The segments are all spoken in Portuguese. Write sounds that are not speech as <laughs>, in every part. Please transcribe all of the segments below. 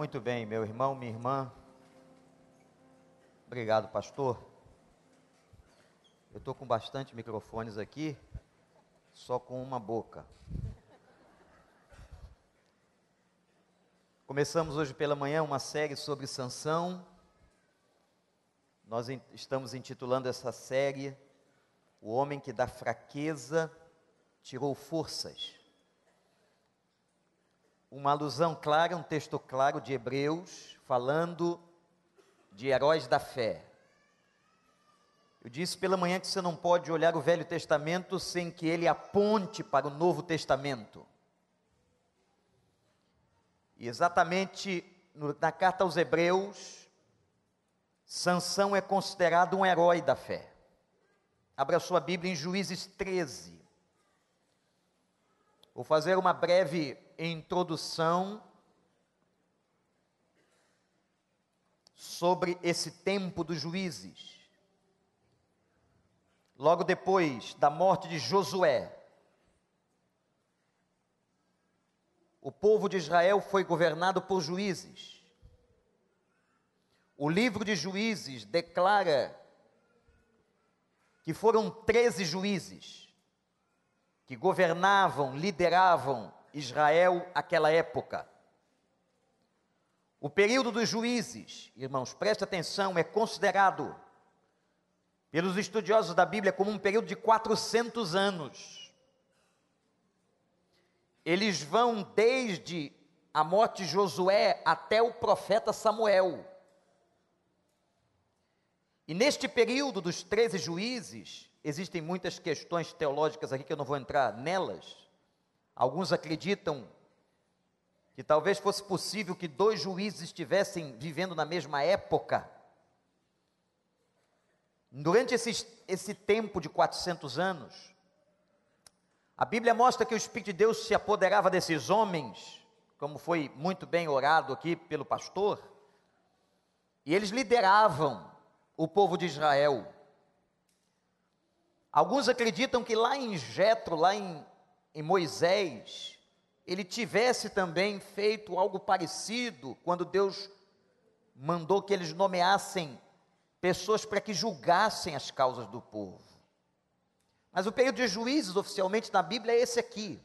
Muito bem, meu irmão, minha irmã. Obrigado, pastor. Eu estou com bastante microfones aqui, só com uma boca. Começamos hoje pela manhã uma série sobre Sansão. Nós estamos intitulando essa série O Homem que da fraqueza tirou forças uma alusão clara, um texto claro de Hebreus, falando de heróis da fé. Eu disse pela manhã que você não pode olhar o Velho Testamento sem que ele aponte para o Novo Testamento. E exatamente na carta aos Hebreus, Sansão é considerado um herói da fé. Abra sua Bíblia em Juízes 13. Vou fazer uma breve introdução sobre esse tempo dos juízes. Logo depois da morte de Josué, o povo de Israel foi governado por juízes. O livro de Juízes declara que foram 13 juízes que governavam, lideravam Israel aquela época. O período dos juízes, irmãos, preste atenção, é considerado pelos estudiosos da Bíblia como um período de 400 anos. Eles vão desde a morte de Josué até o profeta Samuel. E neste período dos 13 juízes, existem muitas questões teológicas aqui que eu não vou entrar nelas, Alguns acreditam que talvez fosse possível que dois juízes estivessem vivendo na mesma época. Durante esse, esse tempo de 400 anos, a Bíblia mostra que o Espírito de Deus se apoderava desses homens, como foi muito bem orado aqui pelo pastor, e eles lideravam o povo de Israel. Alguns acreditam que lá em Jetro, lá em em Moisés, ele tivesse também feito algo parecido quando Deus mandou que eles nomeassem pessoas para que julgassem as causas do povo. Mas o período de juízes oficialmente na Bíblia é esse aqui.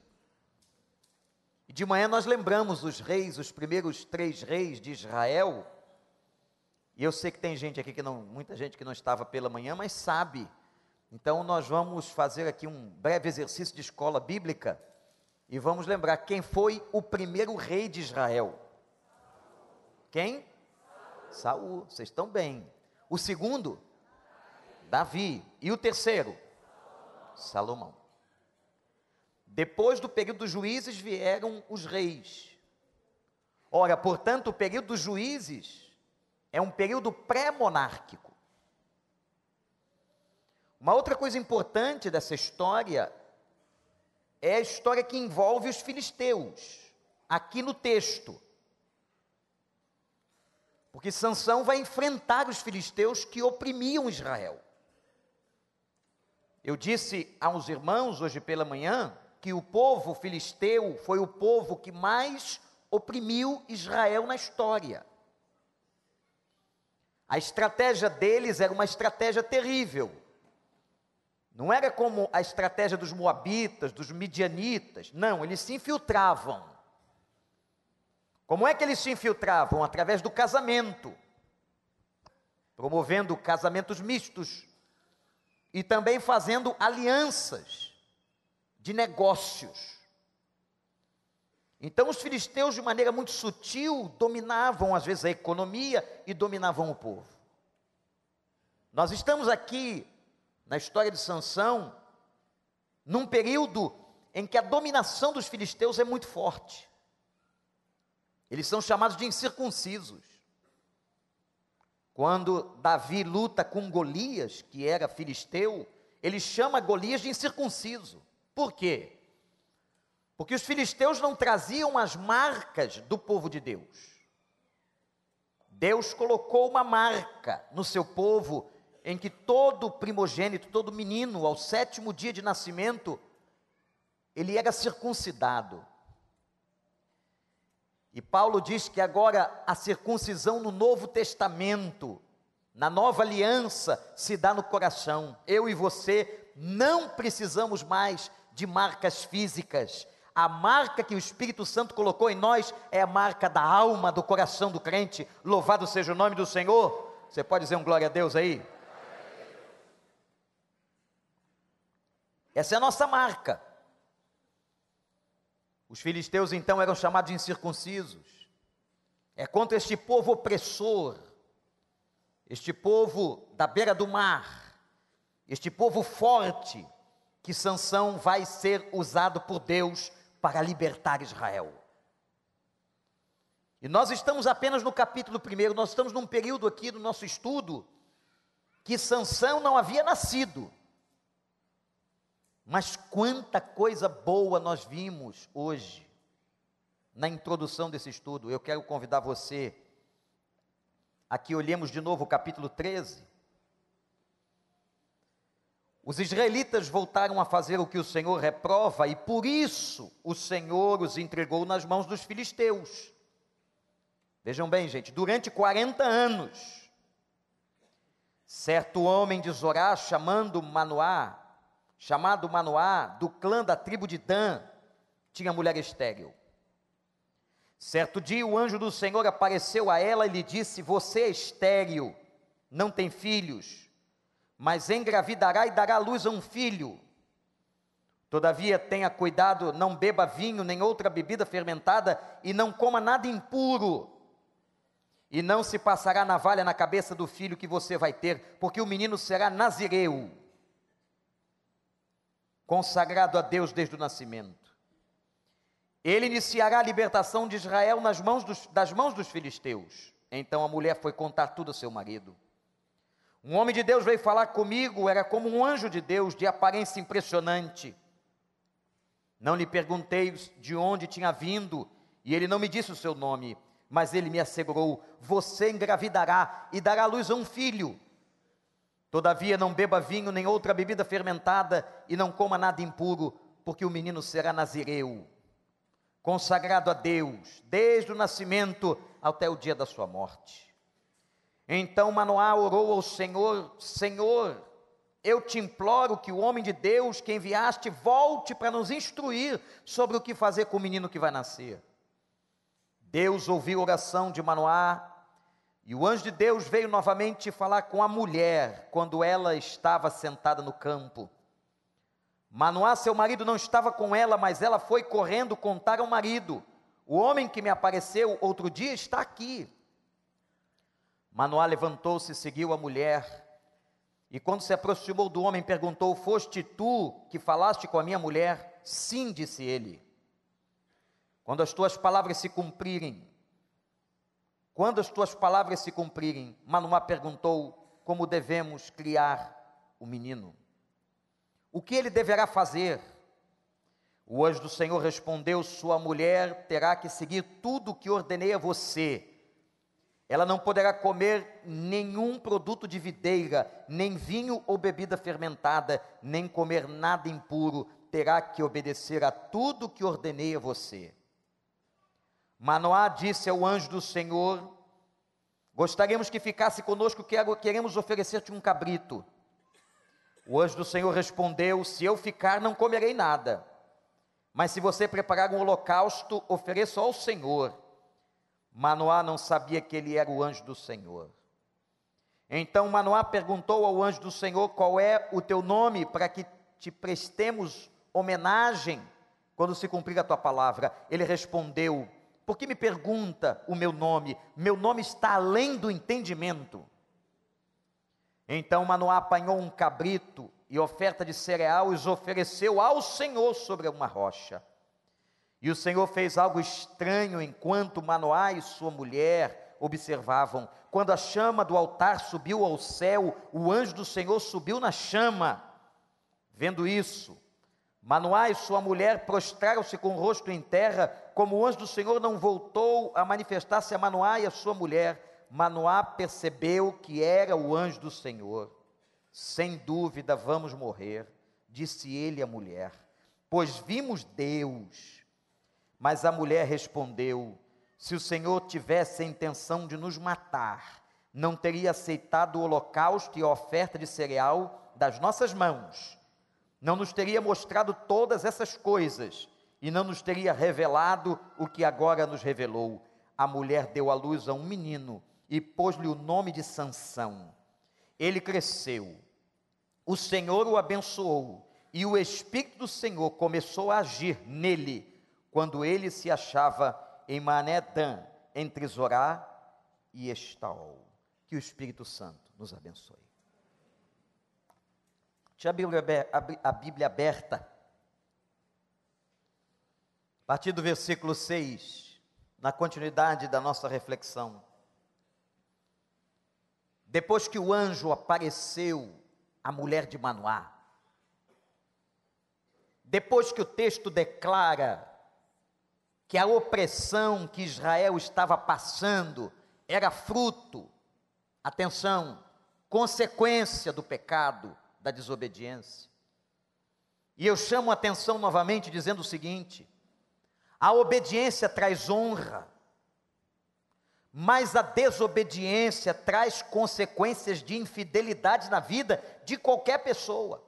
De manhã nós lembramos os reis, os primeiros três reis de Israel. E eu sei que tem gente aqui que não, muita gente que não estava pela manhã, mas sabe então, nós vamos fazer aqui um breve exercício de escola bíblica e vamos lembrar quem foi o primeiro rei de Israel. Quem? Saul. Vocês estão bem. O segundo? Davi. E o terceiro? Salomão. Depois do período dos juízes vieram os reis. Ora, portanto, o período dos juízes é um período pré-monárquico. Uma outra coisa importante dessa história é a história que envolve os filisteus, aqui no texto. Porque Sansão vai enfrentar os filisteus que oprimiam Israel. Eu disse aos irmãos hoje pela manhã que o povo filisteu foi o povo que mais oprimiu Israel na história. A estratégia deles era uma estratégia terrível não era como a estratégia dos moabitas, dos midianitas. Não, eles se infiltravam. Como é que eles se infiltravam? Através do casamento, promovendo casamentos mistos e também fazendo alianças de negócios. Então, os filisteus, de maneira muito sutil, dominavam às vezes a economia e dominavam o povo. Nós estamos aqui na história de Sansão, num período em que a dominação dos filisteus é muito forte. Eles são chamados de incircuncisos. Quando Davi luta com Golias, que era filisteu, ele chama Golias de incircunciso. Por quê? Porque os filisteus não traziam as marcas do povo de Deus. Deus colocou uma marca no seu povo em que todo primogênito, todo menino, ao sétimo dia de nascimento, ele era circuncidado. E Paulo diz que agora a circuncisão no Novo Testamento, na nova aliança, se dá no coração. Eu e você não precisamos mais de marcas físicas. A marca que o Espírito Santo colocou em nós é a marca da alma, do coração do crente. Louvado seja o nome do Senhor. Você pode dizer um glória a Deus aí? Essa é a nossa marca. Os filisteus então eram chamados de incircuncisos. É contra este povo opressor, este povo da beira do mar, este povo forte, que Sansão vai ser usado por Deus para libertar Israel. E nós estamos apenas no capítulo 1, nós estamos num período aqui do nosso estudo que Sansão não havia nascido. Mas quanta coisa boa nós vimos hoje na introdução desse estudo. Eu quero convidar você a que olhemos de novo o capítulo 13. Os israelitas voltaram a fazer o que o Senhor reprova e por isso o Senhor os entregou nas mãos dos filisteus. Vejam bem, gente, durante 40 anos, certo homem de Zorá, chamando Manoá, chamado Manoá, do clã da tribo de Dan, tinha mulher estéril. Certo dia o anjo do Senhor apareceu a ela e lhe disse: Você é estéril, não tem filhos, mas engravidará e dará luz a um filho. Todavia tenha cuidado, não beba vinho nem outra bebida fermentada e não coma nada impuro. E não se passará navalha na cabeça do filho que você vai ter, porque o menino será nazireu consagrado a Deus desde o nascimento. Ele iniciará a libertação de Israel nas mãos dos, das mãos dos filisteus. Então a mulher foi contar tudo ao seu marido. Um homem de Deus veio falar comigo, era como um anjo de Deus, de aparência impressionante. Não lhe perguntei de onde tinha vindo, e ele não me disse o seu nome, mas ele me assegurou: Você engravidará e dará luz a um filho Todavia, não beba vinho nem outra bebida fermentada, e não coma nada impuro, porque o menino será nazireu, consagrado a Deus, desde o nascimento até o dia da sua morte. Então Manoá orou ao Senhor: Senhor, eu te imploro que o homem de Deus que enviaste volte para nos instruir sobre o que fazer com o menino que vai nascer. Deus ouviu a oração de Manoá e o anjo de Deus veio novamente falar com a mulher quando ela estava sentada no campo. Manoá, seu marido, não estava com ela, mas ela foi correndo contar ao marido: O homem que me apareceu outro dia está aqui. Manoá levantou-se e seguiu a mulher. E quando se aproximou do homem, perguntou: Foste tu que falaste com a minha mulher? Sim, disse ele. Quando as tuas palavras se cumprirem, quando as tuas palavras se cumprirem, Manoá perguntou como devemos criar o menino. O que ele deverá fazer? O anjo do Senhor respondeu: Sua mulher terá que seguir tudo o que ordenei a você. Ela não poderá comer nenhum produto de videira, nem vinho ou bebida fermentada, nem comer nada impuro. Terá que obedecer a tudo o que ordenei a você. Manoá disse ao anjo do Senhor: Gostaríamos que ficasse conosco, queremos oferecer-te um cabrito. O anjo do Senhor respondeu: Se eu ficar, não comerei nada. Mas se você preparar um holocausto, ofereço ao Senhor. Manoá não sabia que ele era o anjo do Senhor. Então Manoá perguntou ao anjo do Senhor: Qual é o teu nome, para que te prestemos homenagem quando se cumprir a tua palavra? Ele respondeu: por que me pergunta o meu nome? Meu nome está além do entendimento. Então Manoá apanhou um cabrito e oferta de cereal e os ofereceu ao Senhor sobre uma rocha. E o Senhor fez algo estranho enquanto Manoá e sua mulher observavam. Quando a chama do altar subiu ao céu, o anjo do Senhor subiu na chama. Vendo isso, Manoá e sua mulher prostraram-se com o rosto em terra, como o anjo do Senhor não voltou a manifestar-se a Manoá e a sua mulher. Manoá percebeu que era o anjo do Senhor. Sem dúvida vamos morrer, disse ele à mulher, pois vimos Deus. Mas a mulher respondeu: se o Senhor tivesse a intenção de nos matar, não teria aceitado o holocausto e a oferta de cereal das nossas mãos, não nos teria mostrado todas essas coisas e não nos teria revelado o que agora nos revelou. A mulher deu à luz a um menino e pôs-lhe o nome de Sansão. Ele cresceu. O Senhor o abençoou e o espírito do Senhor começou a agir nele quando ele se achava em Manedã, entre Zorá e Estaol. Que o Espírito Santo nos abençoe. Tinha a Bíblia, aberta. A partir do versículo 6, na continuidade da nossa reflexão. Depois que o anjo apareceu à mulher de Manoá, depois que o texto declara que a opressão que Israel estava passando era fruto, atenção, consequência do pecado, da desobediência. E eu chamo a atenção novamente dizendo o seguinte: a obediência traz honra, mas a desobediência traz consequências de infidelidade na vida de qualquer pessoa.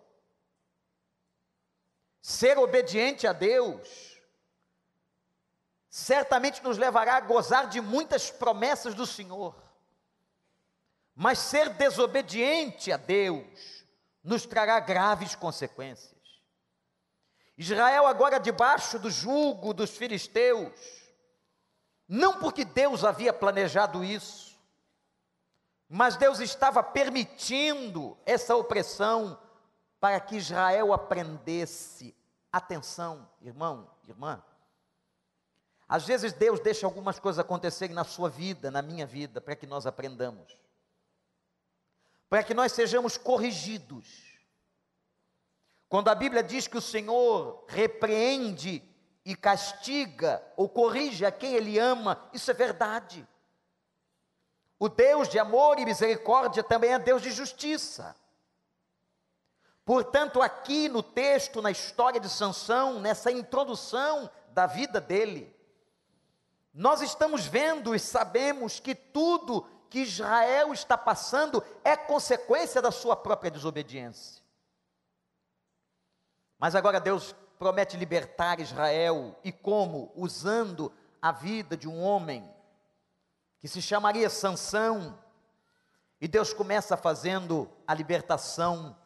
Ser obediente a Deus certamente nos levará a gozar de muitas promessas do Senhor. Mas ser desobediente a Deus nos trará graves consequências. Israel, agora debaixo do jugo dos filisteus, não porque Deus havia planejado isso, mas Deus estava permitindo essa opressão para que Israel aprendesse. Atenção, irmão, irmã, às vezes Deus deixa algumas coisas acontecerem na sua vida, na minha vida, para que nós aprendamos. Para que nós sejamos corrigidos. Quando a Bíblia diz que o Senhor repreende e castiga ou corrige a quem Ele ama, isso é verdade. O Deus de amor e misericórdia também é Deus de justiça. Portanto, aqui no texto, na história de Sansão, nessa introdução da vida dele, nós estamos vendo e sabemos que tudo que Israel está passando é consequência da sua própria desobediência. Mas agora Deus promete libertar Israel e como? Usando a vida de um homem que se chamaria Sansão. E Deus começa fazendo a libertação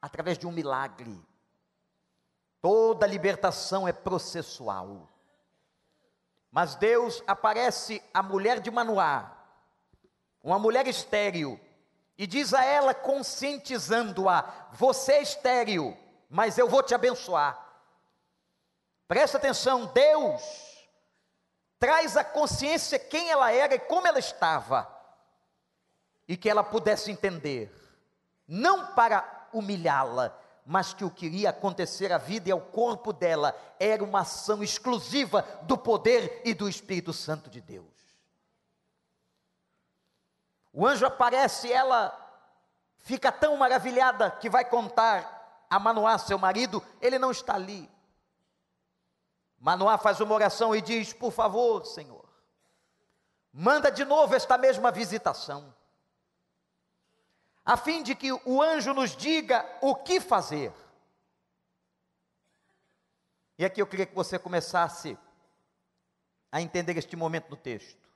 através de um milagre. Toda libertação é processual. Mas Deus aparece à mulher de Manoá, uma mulher estéril, e diz a ela, conscientizando-a: Você é estéril, mas eu vou te abençoar. Presta atenção, Deus traz a consciência quem ela era e como ela estava, e que ela pudesse entender, não para humilhá-la, mas que o que iria acontecer à vida e ao corpo dela era uma ação exclusiva do poder e do Espírito Santo de Deus. O anjo aparece, ela fica tão maravilhada que vai contar a Manoá, seu marido, ele não está ali. Manoá faz uma oração e diz: Por favor, Senhor, manda de novo esta mesma visitação a fim de que o anjo nos diga o que fazer. E aqui eu queria que você começasse a entender este momento do texto.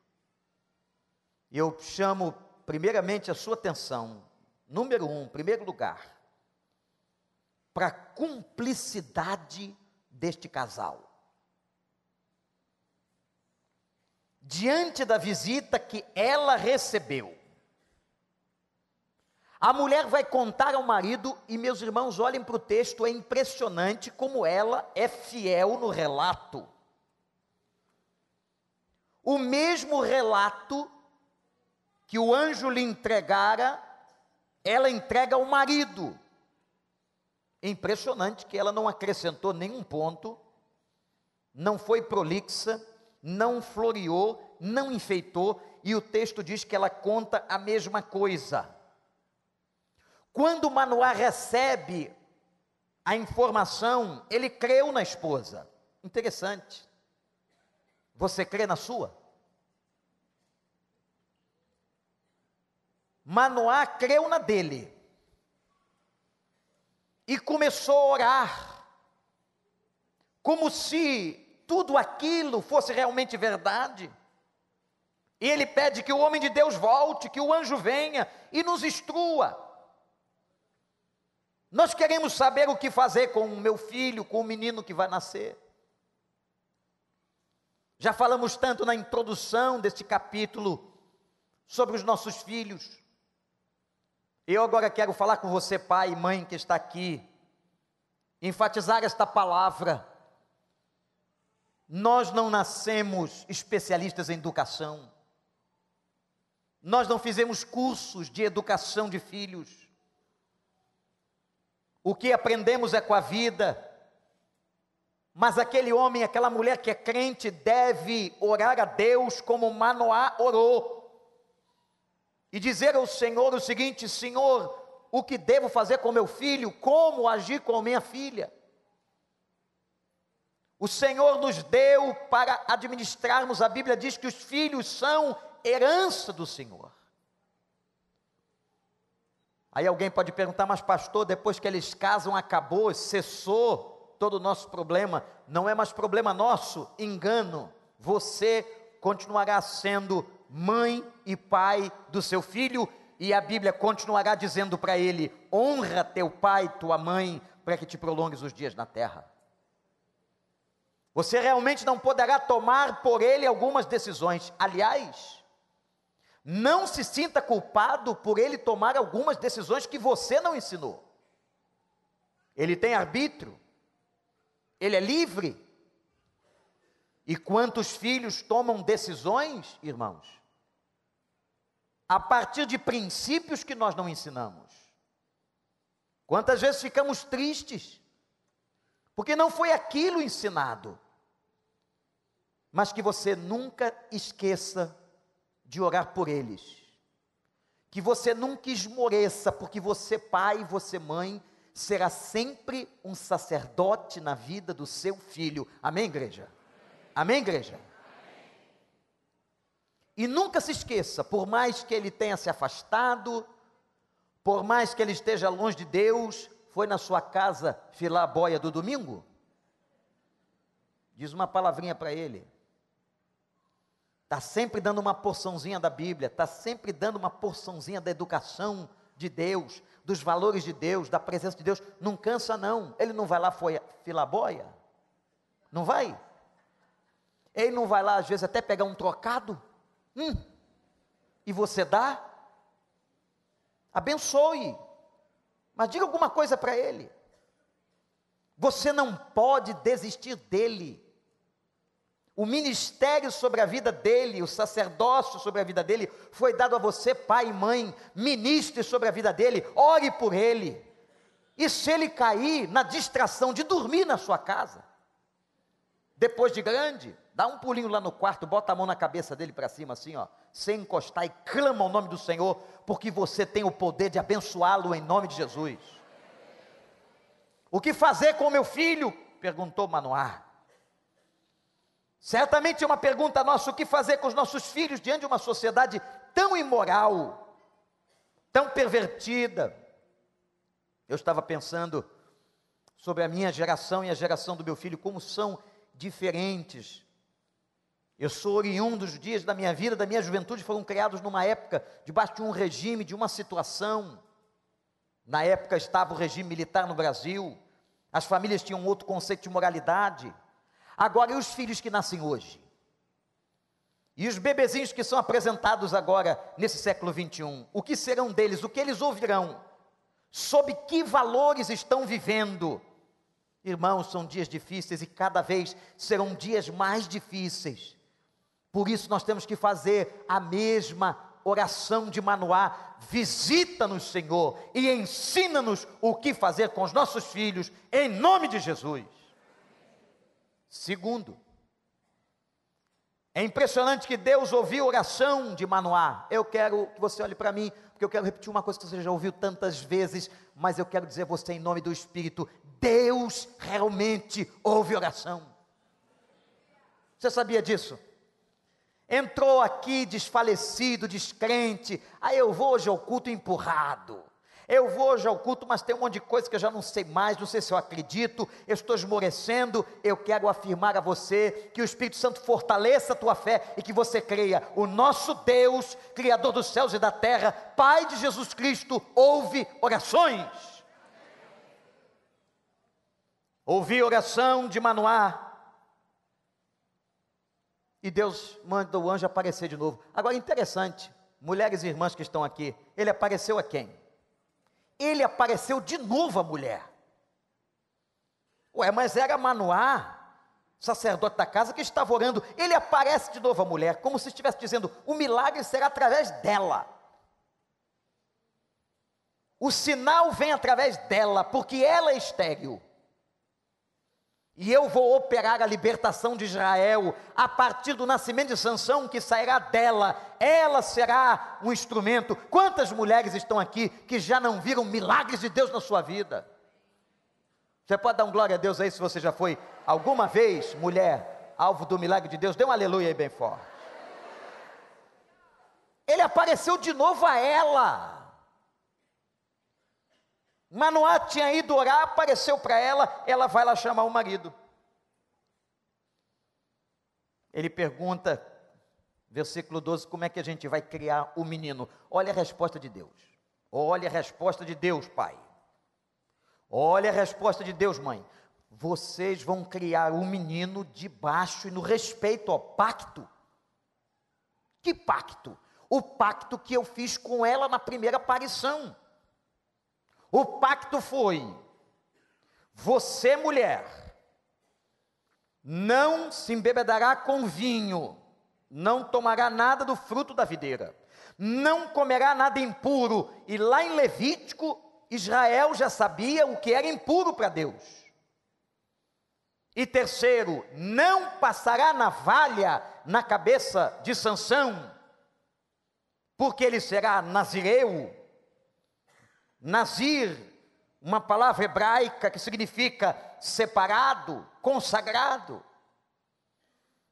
Eu chamo primeiramente a sua atenção, número um, primeiro lugar, para a cumplicidade deste casal. Diante da visita que ela recebeu, a mulher vai contar ao marido, e meus irmãos, olhem para o texto, é impressionante como ela é fiel no relato. O mesmo relato que o anjo lhe entregara, ela entrega ao marido. Impressionante que ela não acrescentou nenhum ponto, não foi prolixa, não floreou, não enfeitou, e o texto diz que ela conta a mesma coisa. Quando Manoá recebe a informação, ele creu na esposa. Interessante. Você crê na sua? Manoá creu na dele e começou a orar, como se tudo aquilo fosse realmente verdade. E ele pede que o homem de Deus volte, que o anjo venha e nos instrua. Nós queremos saber o que fazer com o meu filho, com o menino que vai nascer. Já falamos tanto na introdução deste capítulo sobre os nossos filhos. Eu agora quero falar com você, pai e mãe que está aqui, enfatizar esta palavra. Nós não nascemos especialistas em educação. Nós não fizemos cursos de educação de filhos. O que aprendemos é com a vida. Mas aquele homem, aquela mulher que é crente, deve orar a Deus como Manoá orou e dizer ao Senhor o seguinte: Senhor, o que devo fazer com meu filho? Como agir com minha filha? O Senhor nos deu para administrarmos, a Bíblia diz que os filhos são herança do Senhor. Aí alguém pode perguntar, mas pastor, depois que eles casam, acabou, cessou todo o nosso problema. Não é mais problema nosso, engano. Você continuará sendo mãe e pai do seu filho, e a Bíblia continuará dizendo para ele: honra teu pai, tua mãe, para que te prolongues os dias na terra. Você realmente não poderá tomar por ele algumas decisões. Aliás, não se sinta culpado por ele tomar algumas decisões que você não ensinou. Ele tem arbítrio, ele é livre. E quantos filhos tomam decisões, irmãos, a partir de princípios que nós não ensinamos. Quantas vezes ficamos tristes, porque não foi aquilo ensinado. Mas que você nunca esqueça de orar por eles. Que você nunca esmoreça, porque você, pai, você, mãe, será sempre um sacerdote na vida do seu filho. Amém, igreja? Amém, igreja? E nunca se esqueça, por mais que ele tenha se afastado, por mais que ele esteja longe de Deus, foi na sua casa filar a boia do domingo? Diz uma palavrinha para ele. Está sempre dando uma porçãozinha da Bíblia, está sempre dando uma porçãozinha da educação de Deus, dos valores de Deus, da presença de Deus. Não cansa, não. Ele não vai lá filar boia? Não vai? Ele não vai lá, às vezes, até pegar um trocado? Hum, e você dá? Abençoe, mas diga alguma coisa para ele. Você não pode desistir dele. O ministério sobre a vida dele, o sacerdócio sobre a vida dele, foi dado a você, pai e mãe. Ministre sobre a vida dele, ore por ele. E se ele cair na distração de dormir na sua casa, depois de grande, Dá um pulinho lá no quarto, bota a mão na cabeça dele para cima, assim, ó, sem encostar e clama o nome do Senhor, porque você tem o poder de abençoá-lo em nome de Jesus. O que fazer com meu filho? perguntou Manoá. Certamente é uma pergunta nossa: o que fazer com os nossos filhos diante de uma sociedade tão imoral, tão pervertida? Eu estava pensando sobre a minha geração e a geração do meu filho, como são diferentes. Eu sou oriundo dos dias da minha vida, da minha juventude, foram criados numa época, debaixo de um regime, de uma situação. Na época estava o regime militar no Brasil, as famílias tinham outro conceito de moralidade. Agora, e os filhos que nascem hoje? E os bebezinhos que são apresentados agora, nesse século 21, o que serão deles? O que eles ouvirão? Sob que valores estão vivendo? Irmãos, são dias difíceis e cada vez serão dias mais difíceis. Por isso nós temos que fazer a mesma oração de Manoá. Visita-nos, Senhor, e ensina-nos o que fazer com os nossos filhos, em nome de Jesus. Segundo, é impressionante que Deus ouviu a oração de Manoá. Eu quero que você olhe para mim, porque eu quero repetir uma coisa que você já ouviu tantas vezes, mas eu quero dizer a você em nome do Espírito: Deus realmente ouve oração. Você sabia disso? Entrou aqui desfalecido, descrente, aí eu vou hoje ao culto empurrado. Eu vou hoje ao culto, mas tem um monte de coisa que eu já não sei mais, não sei se eu acredito, eu estou esmorecendo. Eu quero afirmar a você que o Espírito Santo fortaleça a tua fé e que você creia. O nosso Deus, Criador dos céus e da terra, Pai de Jesus Cristo, ouve orações. Ouvi oração de Manoá, e Deus manda o anjo aparecer de novo. Agora, interessante, mulheres e irmãs que estão aqui, ele apareceu a quem? Ele apareceu de novo a mulher. Ué, mas era Manoá, sacerdote da casa, que estava orando. Ele aparece de novo a mulher, como se estivesse dizendo: o milagre será através dela. O sinal vem através dela, porque ela é estéril. E eu vou operar a libertação de Israel a partir do nascimento de Sansão, que sairá dela. Ela será um instrumento. Quantas mulheres estão aqui que já não viram milagres de Deus na sua vida? Você pode dar um glória a Deus aí se você já foi alguma vez, mulher, alvo do milagre de Deus? Dê um aleluia aí bem forte. Ele apareceu de novo a ela. Manoá tinha ido orar, apareceu para ela, ela vai lá chamar o marido. Ele pergunta, versículo 12, como é que a gente vai criar o menino? Olha a resposta de Deus. Olha a resposta de Deus, pai. Olha a resposta de Deus, mãe. Vocês vão criar um menino debaixo e no respeito ao pacto. Que pacto? O pacto que eu fiz com ela na primeira aparição. O pacto foi: você, mulher, não se embebedará com vinho, não tomará nada do fruto da videira, não comerá nada impuro. E lá em Levítico, Israel já sabia o que era impuro para Deus. E terceiro, não passará navalha na cabeça de Sansão, porque ele será nazireu, Nazir, uma palavra hebraica que significa separado, consagrado.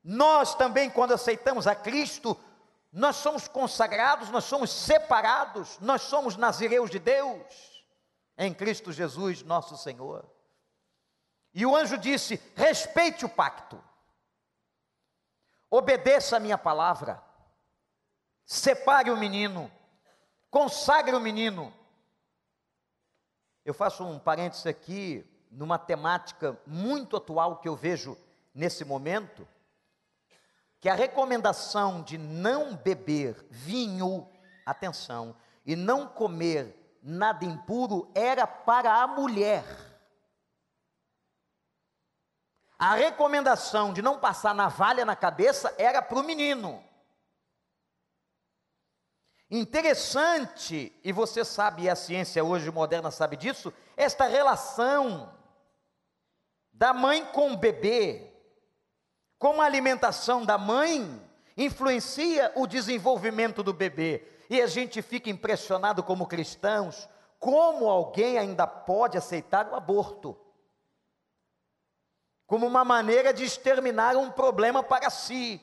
Nós também, quando aceitamos a Cristo, nós somos consagrados, nós somos separados, nós somos nazireus de Deus, em Cristo Jesus, nosso Senhor. E o anjo disse: respeite o pacto, obedeça a minha palavra, separe o menino, consagre o menino, eu faço um parênteses aqui, numa temática muito atual que eu vejo nesse momento, que a recomendação de não beber vinho, atenção, e não comer nada impuro era para a mulher. A recomendação de não passar navalha na cabeça era para o menino. Interessante, e você sabe, e a ciência hoje moderna sabe disso, esta relação da mãe com o bebê, como a alimentação da mãe influencia o desenvolvimento do bebê. E a gente fica impressionado como cristãos, como alguém ainda pode aceitar o aborto como uma maneira de exterminar um problema para si.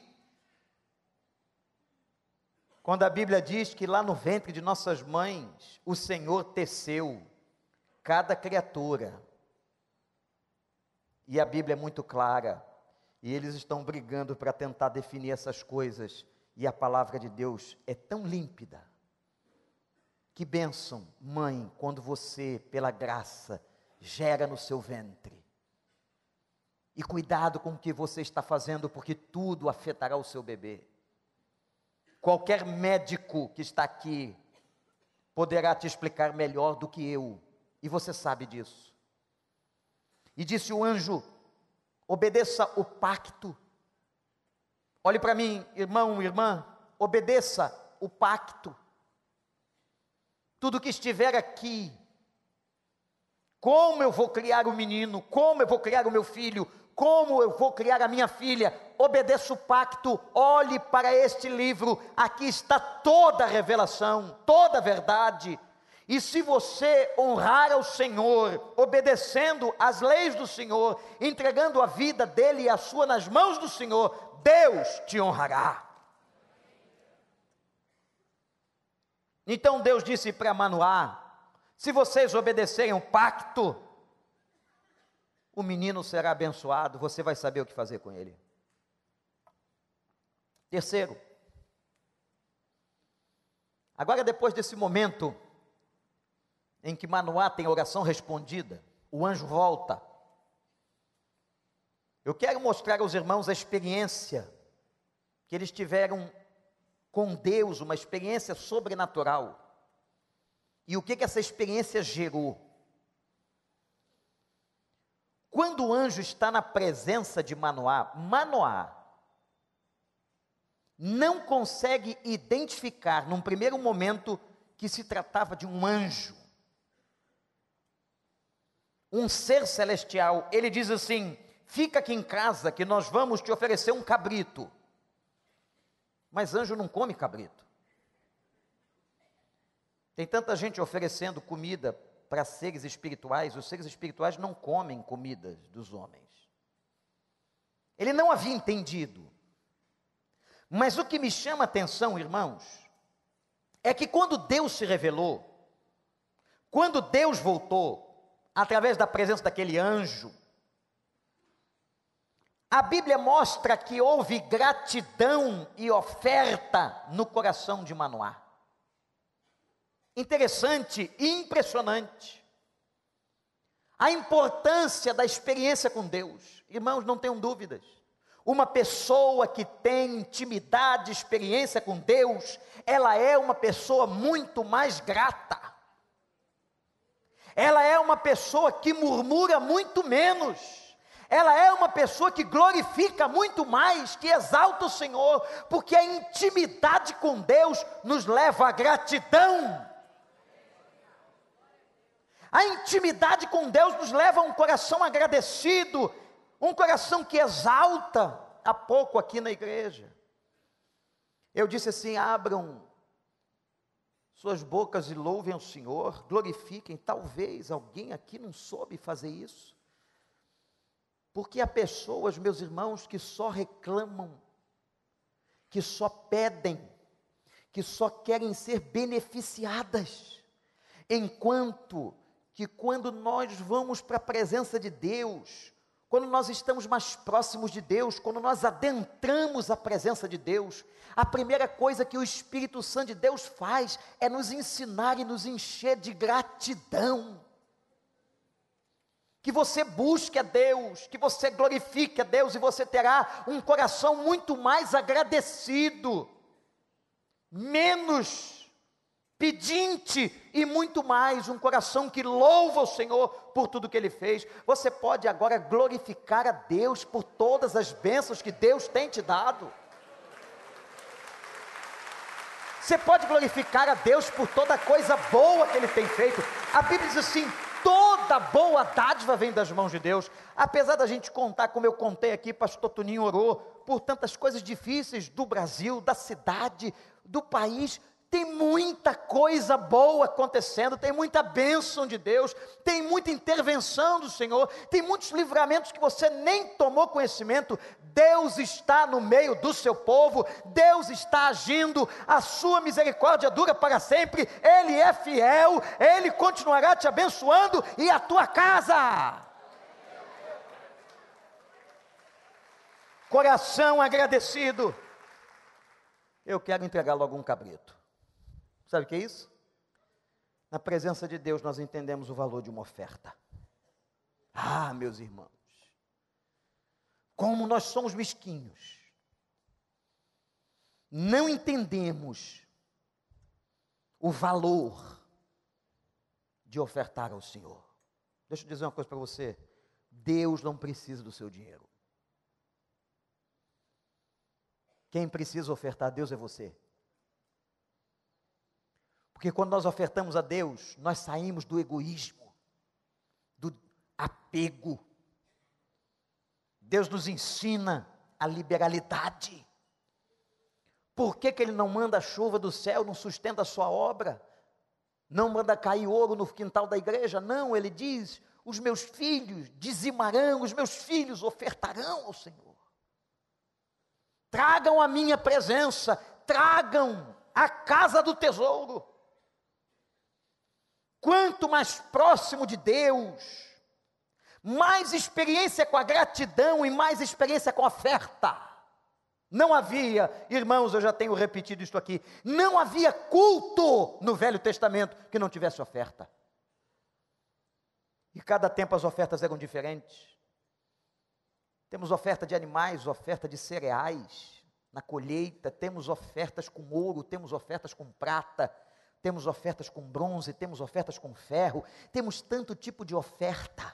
Quando a Bíblia diz que lá no ventre de nossas mães o Senhor teceu cada criatura. E a Bíblia é muito clara. E eles estão brigando para tentar definir essas coisas. E a palavra de Deus é tão límpida. Que bênção, mãe, quando você, pela graça, gera no seu ventre. E cuidado com o que você está fazendo, porque tudo afetará o seu bebê. Qualquer médico que está aqui poderá te explicar melhor do que eu, e você sabe disso. E disse o anjo: obedeça o pacto. Olhe para mim, irmão, irmã, obedeça o pacto. Tudo que estiver aqui, como eu vou criar o menino, como eu vou criar o meu filho, como eu vou criar a minha filha, obedeça o pacto, olhe para este livro, aqui está toda a revelação, toda a verdade. E se você honrar ao Senhor, obedecendo as leis do Senhor, entregando a vida dele e a sua nas mãos do Senhor, Deus te honrará. Então Deus disse para Manoá: se vocês obedecerem o pacto, o menino será abençoado, você vai saber o que fazer com ele. Terceiro, agora depois desse momento em que Manoá tem oração respondida, o anjo volta. Eu quero mostrar aos irmãos a experiência que eles tiveram com Deus, uma experiência sobrenatural. E o que, que essa experiência gerou? Quando o anjo está na presença de Manoá, Manoá não consegue identificar, num primeiro momento, que se tratava de um anjo, um ser celestial. Ele diz assim: Fica aqui em casa que nós vamos te oferecer um cabrito. Mas anjo não come cabrito. Tem tanta gente oferecendo comida para seres espirituais, os seres espirituais não comem comidas dos homens. Ele não havia entendido. Mas o que me chama a atenção, irmãos, é que quando Deus se revelou, quando Deus voltou, através da presença daquele anjo, a Bíblia mostra que houve gratidão e oferta no coração de Manoá. Interessante e impressionante. A importância da experiência com Deus. Irmãos, não tenham dúvidas. Uma pessoa que tem intimidade, experiência com Deus, ela é uma pessoa muito mais grata. Ela é uma pessoa que murmura muito menos ela é uma pessoa que glorifica muito mais, que exalta o Senhor, porque a intimidade com Deus nos leva à gratidão. A intimidade com Deus nos leva a um coração agradecido, um coração que exalta. Há pouco aqui na igreja, eu disse assim: abram suas bocas e louvem o Senhor, glorifiquem. Talvez alguém aqui não soube fazer isso. Porque há pessoas, meus irmãos, que só reclamam, que só pedem, que só querem ser beneficiadas, enquanto que quando nós vamos para a presença de Deus, quando nós estamos mais próximos de Deus, quando nós adentramos a presença de Deus, a primeira coisa que o Espírito Santo de Deus faz é nos ensinar e nos encher de gratidão. Que você busque a Deus, que você glorifique a Deus e você terá um coração muito mais agradecido, menos pedinte e muito mais um coração que louva o Senhor por tudo que ele fez. Você pode agora glorificar a Deus por todas as bênçãos que Deus tem te dado. Você pode glorificar a Deus por toda coisa boa que Ele tem feito. A Bíblia diz assim: toda boa dádiva vem das mãos de Deus. Apesar da gente contar, como eu contei aqui, pastor Toninho orou por tantas coisas difíceis do Brasil, da cidade, do país, tem muita coisa boa acontecendo, tem muita bênção de Deus, tem muita intervenção do Senhor, tem muitos livramentos que você nem tomou conhecimento. Deus está no meio do seu povo, Deus está agindo, a sua misericórdia dura para sempre, Ele é fiel, Ele continuará te abençoando e a tua casa. Coração agradecido. Eu quero entregar logo um cabrito. Sabe o que é isso? Na presença de Deus nós entendemos o valor de uma oferta. Ah, meus irmãos, como nós somos mesquinhos, não entendemos o valor de ofertar ao Senhor. Deixa eu dizer uma coisa para você: Deus não precisa do seu dinheiro. Quem precisa ofertar a Deus é você. Porque quando nós ofertamos a Deus, nós saímos do egoísmo, do apego. Deus nos ensina a liberalidade. Por que, que Ele não manda a chuva do céu, não sustenta a sua obra? Não manda cair ouro no quintal da igreja? Não, Ele diz: os meus filhos dizimarão, os meus filhos ofertarão ao Senhor. Tragam a minha presença, tragam a casa do tesouro. Quanto mais próximo de Deus, mais experiência com a gratidão e mais experiência com a oferta. Não havia, irmãos, eu já tenho repetido isto aqui, não havia culto no Velho Testamento que não tivesse oferta. E cada tempo as ofertas eram diferentes. Temos oferta de animais, oferta de cereais na colheita, temos ofertas com ouro, temos ofertas com prata, temos ofertas com bronze, temos ofertas com ferro, temos tanto tipo de oferta.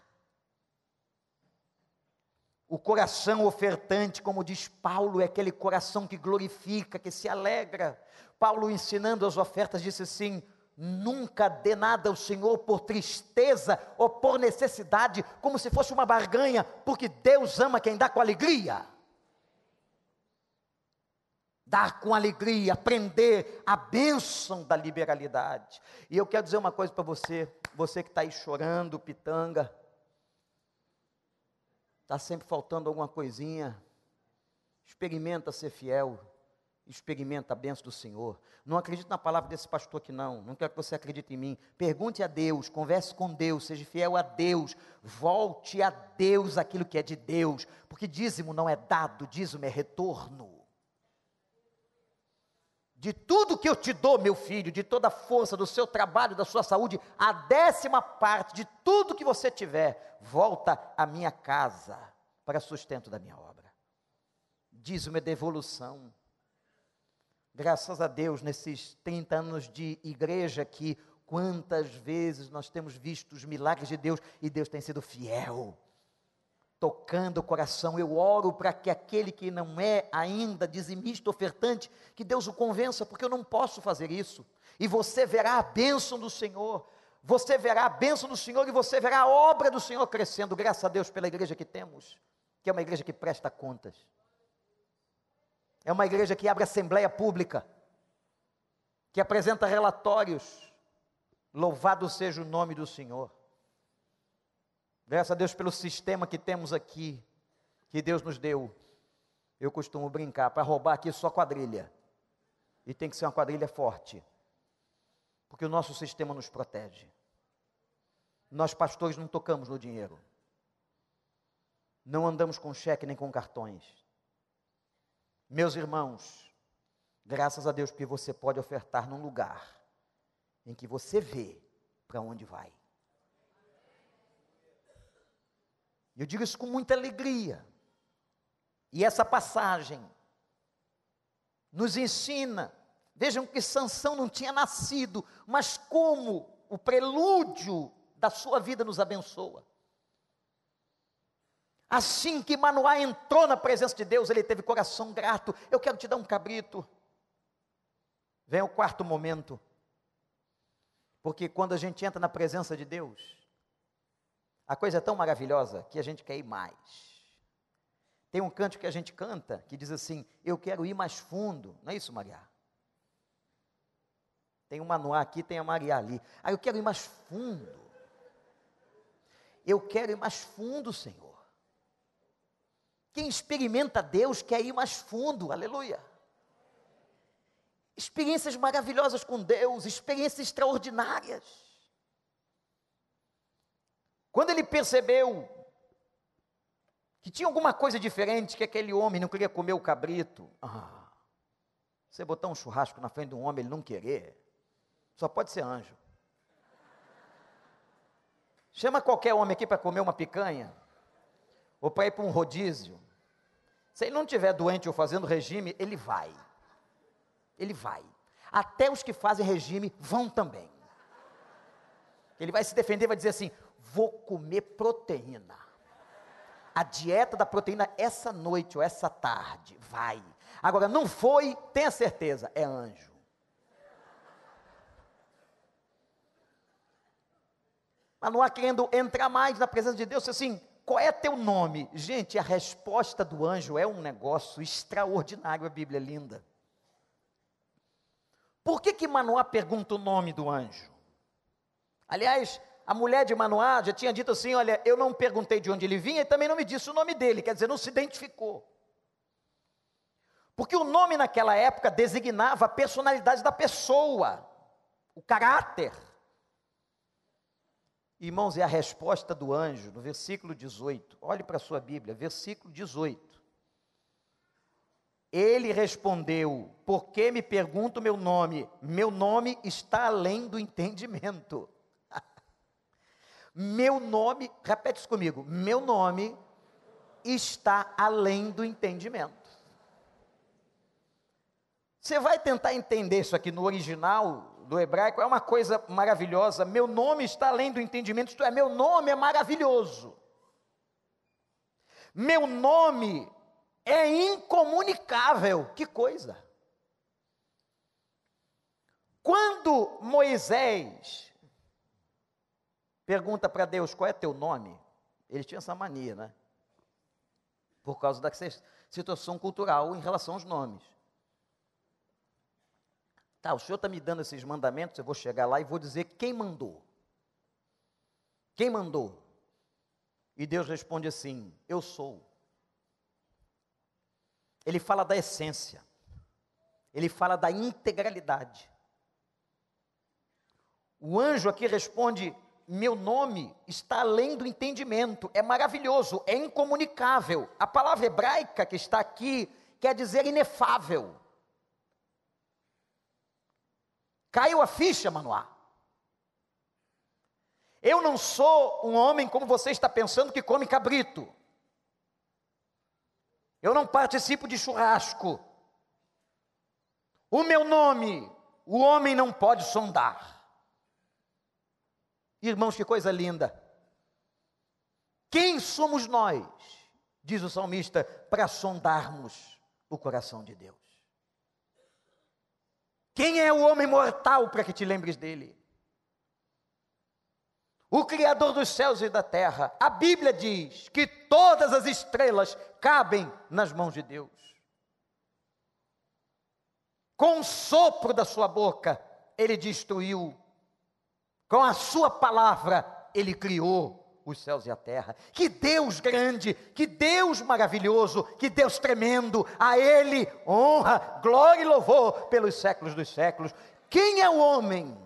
O coração ofertante, como diz Paulo, é aquele coração que glorifica, que se alegra. Paulo, ensinando as ofertas, disse assim: Nunca dê nada ao Senhor por tristeza ou por necessidade, como se fosse uma barganha, porque Deus ama quem dá com alegria. Dar com alegria, aprender a bênção da liberalidade. E eu quero dizer uma coisa para você, você que está aí chorando, pitanga, está sempre faltando alguma coisinha, experimenta ser fiel experimenta a bênção do Senhor. Não acredito na palavra desse pastor aqui, não. Não quero que você acredite em mim. Pergunte a Deus, converse com Deus, seja fiel a Deus. Volte a Deus aquilo que é de Deus. Porque dízimo não é dado, dízimo é retorno. De tudo que eu te dou, meu filho, de toda a força do seu trabalho, da sua saúde, a décima parte de tudo que você tiver, volta à minha casa para sustento da minha obra. Dízimo é devolução. Graças a Deus, nesses 30 anos de igreja aqui, quantas vezes nós temos visto os milagres de Deus e Deus tem sido fiel, tocando o coração. Eu oro para que aquele que não é ainda dizimista, ofertante, que Deus o convença, porque eu não posso fazer isso. E você verá a bênção do Senhor, você verá a bênção do Senhor e você verá a obra do Senhor crescendo, graças a Deus pela igreja que temos, que é uma igreja que presta contas. É uma igreja que abre assembleia pública, que apresenta relatórios. Louvado seja o nome do Senhor. Graças a Deus pelo sistema que temos aqui, que Deus nos deu. Eu costumo brincar, para roubar aqui só quadrilha. E tem que ser uma quadrilha forte. Porque o nosso sistema nos protege. Nós pastores não tocamos no dinheiro. Não andamos com cheque nem com cartões. Meus irmãos, graças a Deus porque você pode ofertar num lugar em que você vê para onde vai. Eu digo isso com muita alegria. E essa passagem nos ensina, vejam que Sansão não tinha nascido, mas como o prelúdio da sua vida nos abençoa. Assim que Manoá entrou na presença de Deus, ele teve coração grato. Eu quero te dar um cabrito. Vem o quarto momento. Porque quando a gente entra na presença de Deus, a coisa é tão maravilhosa que a gente quer ir mais. Tem um canto que a gente canta que diz assim: Eu quero ir mais fundo. Não é isso, Maria? Tem o Manoá aqui, tem a Maria ali. Ah, eu quero ir mais fundo. Eu quero ir mais fundo, Senhor. Quem experimenta Deus quer ir mais fundo, aleluia. Experiências maravilhosas com Deus, experiências extraordinárias. Quando ele percebeu que tinha alguma coisa diferente, que aquele homem não queria comer o cabrito, ah, você botar um churrasco na frente de um homem, ele não querer, só pode ser anjo. Chama qualquer homem aqui para comer uma picanha ou para ir para um rodízio. Se ele não estiver doente ou fazendo regime, ele vai. Ele vai. Até os que fazem regime vão também. Ele vai se defender, vai dizer assim: vou comer proteína. A dieta da proteína essa noite ou essa tarde, vai. Agora, não foi, tenha certeza, é anjo. Mas não há querendo entrar mais na presença de Deus, assim, qual é teu nome? Gente, a resposta do anjo é um negócio extraordinário, a Bíblia é linda. Por que que Manoá pergunta o nome do anjo? Aliás, a mulher de Manoá já tinha dito assim: Olha, eu não perguntei de onde ele vinha e também não me disse o nome dele, quer dizer, não se identificou. Porque o nome naquela época designava a personalidade da pessoa, o caráter. Irmãos, é a resposta do anjo, no versículo 18. Olhe para a sua Bíblia, versículo 18. Ele respondeu: Por que me pergunta o meu nome? Meu nome está além do entendimento. Meu nome, repete isso comigo: meu nome está além do entendimento. Você vai tentar entender isso aqui no original do hebraico, é uma coisa maravilhosa. Meu nome está além do entendimento, isto é, meu nome é maravilhoso. Meu nome é incomunicável. Que coisa! Quando Moisés pergunta para Deus qual é teu nome, ele tinha essa mania, né? Por causa da situação cultural em relação aos nomes. Tá, o senhor está me dando esses mandamentos, eu vou chegar lá e vou dizer quem mandou. Quem mandou? E Deus responde assim: Eu sou. Ele fala da essência, ele fala da integralidade. O anjo aqui responde: Meu nome está além do entendimento, é maravilhoso, é incomunicável. A palavra hebraica que está aqui quer dizer inefável. Caiu a ficha, Manoá. Eu não sou um homem como você está pensando que come cabrito. Eu não participo de churrasco. O meu nome, o homem não pode sondar. Irmãos, que coisa linda. Quem somos nós, diz o salmista, para sondarmos o coração de Deus? Quem é o homem mortal para que te lembres dele? O Criador dos céus e da terra. A Bíblia diz que todas as estrelas cabem nas mãos de Deus. Com o sopro da sua boca, ele destruiu. Com a sua palavra, ele criou os céus e a terra. Que Deus grande, que Deus maravilhoso, que Deus tremendo, a Ele honra, glória e louvor pelos séculos dos séculos. Quem é o homem?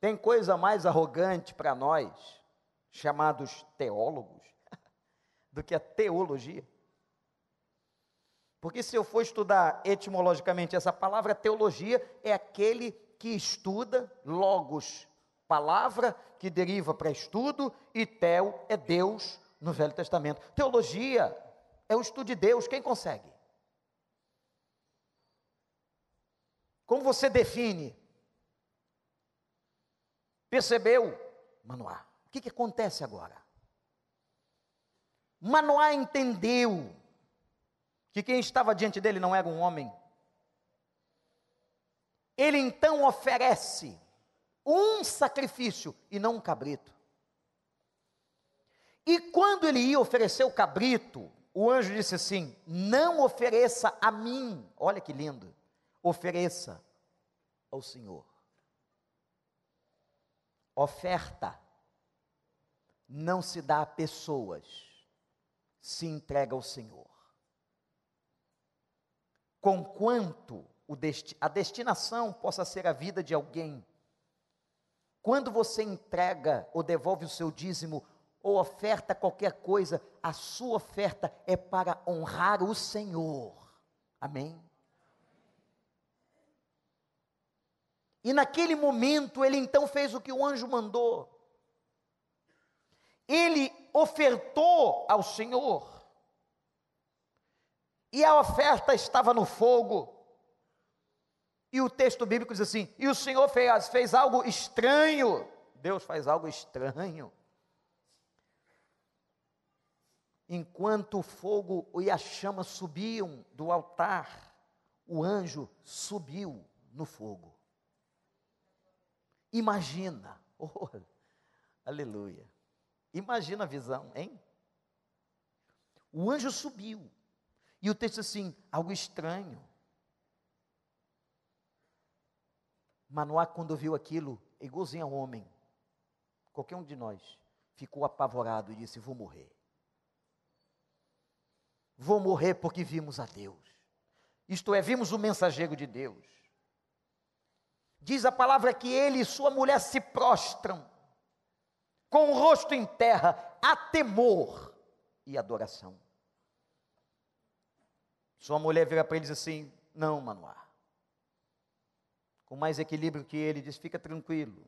Tem coisa mais arrogante para nós, chamados teólogos, <laughs> do que a teologia. Porque se eu for estudar etimologicamente essa palavra, teologia é aquele que estuda logos, palavra que deriva para estudo, e tel é Deus no Velho Testamento. Teologia é o estudo de Deus, quem consegue? Como você define? Percebeu, Manoá? O que, que acontece agora? Manoá entendeu que quem estava diante dele não era um homem. Ele então oferece um sacrifício e não um cabrito. E quando ele ia oferecer o cabrito, o anjo disse assim: Não ofereça a mim, olha que lindo, ofereça ao Senhor. Oferta não se dá a pessoas, se entrega ao Senhor. Conquanto desti a destinação possa ser a vida de alguém, quando você entrega ou devolve o seu dízimo ou oferta qualquer coisa, a sua oferta é para honrar o Senhor. Amém? E naquele momento ele então fez o que o anjo mandou. Ele ofertou ao Senhor. E a oferta estava no fogo. E o texto bíblico diz assim: e o Senhor fez, fez algo estranho. Deus faz algo estranho. Enquanto o fogo e a chama subiam do altar, o anjo subiu no fogo. Imagina, <laughs> oh, aleluia. Imagina a visão, hein? O anjo subiu. E o texto assim, algo estranho. Manoá, quando viu aquilo, igualzinho ao homem, qualquer um de nós, ficou apavorado e disse: Vou morrer. Vou morrer porque vimos a Deus. Isto é, vimos o mensageiro de Deus. Diz a palavra que ele e sua mulher se prostram. com o rosto em terra, há temor e adoração. Sua mulher vira para ele e diz assim: Não, Manoá. Com mais equilíbrio que ele, diz: Fica tranquilo.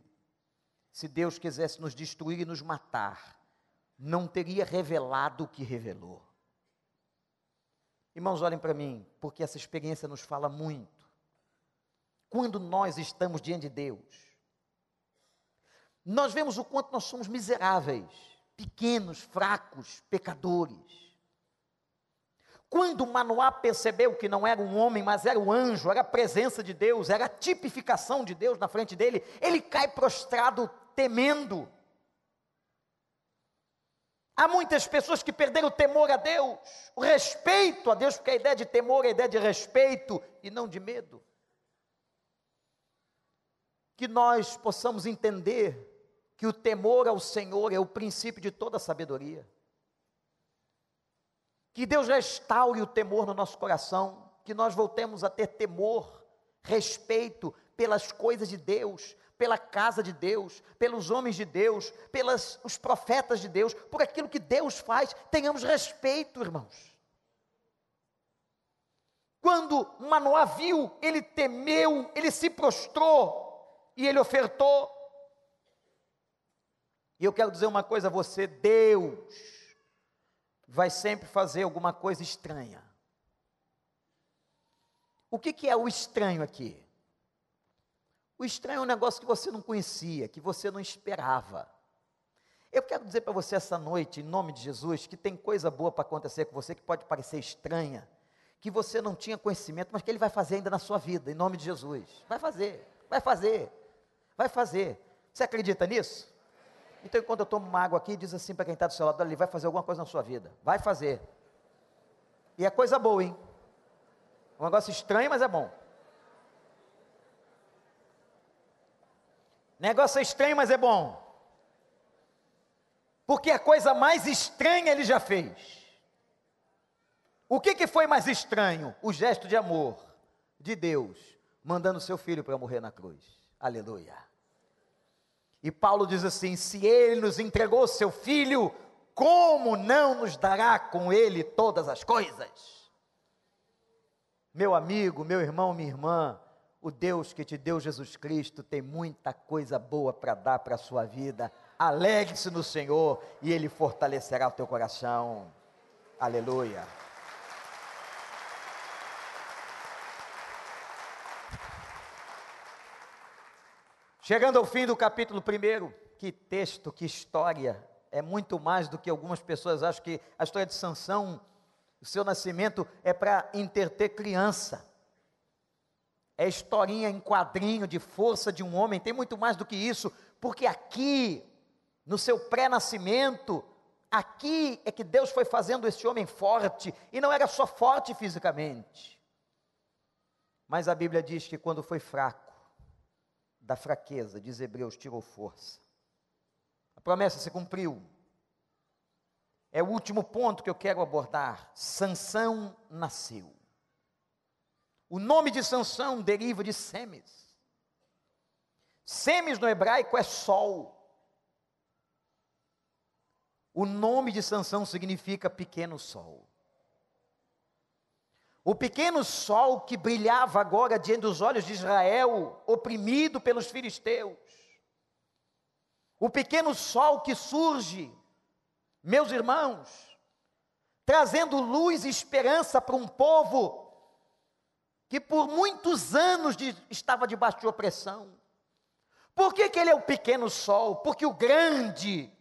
Se Deus quisesse nos destruir e nos matar, não teria revelado o que revelou. Irmãos, olhem para mim, porque essa experiência nos fala muito. Quando nós estamos diante de Deus, nós vemos o quanto nós somos miseráveis, pequenos, fracos, pecadores. Quando Manoá percebeu que não era um homem, mas era um anjo, era a presença de Deus, era a tipificação de Deus na frente dele, ele cai prostrado, temendo. Há muitas pessoas que perderam o temor a Deus, o respeito a Deus, porque a ideia de temor é a ideia de respeito e não de medo. Que nós possamos entender que o temor ao Senhor é o princípio de toda sabedoria. Que Deus restaure o temor no nosso coração, que nós voltemos a ter temor, respeito pelas coisas de Deus, pela casa de Deus, pelos homens de Deus, pelos os profetas de Deus, por aquilo que Deus faz, tenhamos respeito, irmãos. Quando Manoá viu, ele temeu, ele se prostrou e ele ofertou. E eu quero dizer uma coisa a você: Deus vai sempre fazer alguma coisa estranha. O que, que é o estranho aqui? O estranho é um negócio que você não conhecia, que você não esperava. Eu quero dizer para você essa noite, em nome de Jesus, que tem coisa boa para acontecer com você que pode parecer estranha, que você não tinha conhecimento, mas que Ele vai fazer ainda na sua vida, em nome de Jesus. Vai fazer, vai fazer, vai fazer. Você acredita nisso? Então, quando eu tomo uma água aqui, diz assim para quem está do seu lado, ele vai fazer alguma coisa na sua vida. Vai fazer. E é coisa boa, hein? Um negócio estranho, mas é bom. Negócio estranho, mas é bom. Porque a coisa mais estranha ele já fez. O que, que foi mais estranho? O gesto de amor de Deus, mandando seu filho para morrer na cruz. Aleluia. E Paulo diz assim: se ele nos entregou seu filho, como não nos dará com ele todas as coisas? Meu amigo, meu irmão, minha irmã, o Deus que te deu Jesus Cristo tem muita coisa boa para dar para a sua vida. Alegre-se no Senhor e Ele fortalecerá o teu coração. Aleluia. Chegando ao fim do capítulo 1, que texto, que história. É muito mais do que algumas pessoas acham que a história de Sansão, o seu nascimento é para interter criança. É historinha em quadrinho de força de um homem, tem muito mais do que isso, porque aqui, no seu pré-nascimento, aqui é que Deus foi fazendo esse homem forte, e não era só forte fisicamente, mas a Bíblia diz que quando foi fraco, da fraqueza, diz Hebreus, tirou força. A promessa se cumpriu. É o último ponto que eu quero abordar. Sansão nasceu. O nome de Sansão deriva de Semes. Semes no hebraico é sol. O nome de Sansão significa pequeno sol. O pequeno sol que brilhava agora diante dos olhos de Israel, oprimido pelos filisteus. O pequeno sol que surge, meus irmãos, trazendo luz e esperança para um povo que por muitos anos de, estava debaixo de opressão. Por que, que ele é o pequeno sol? Porque o grande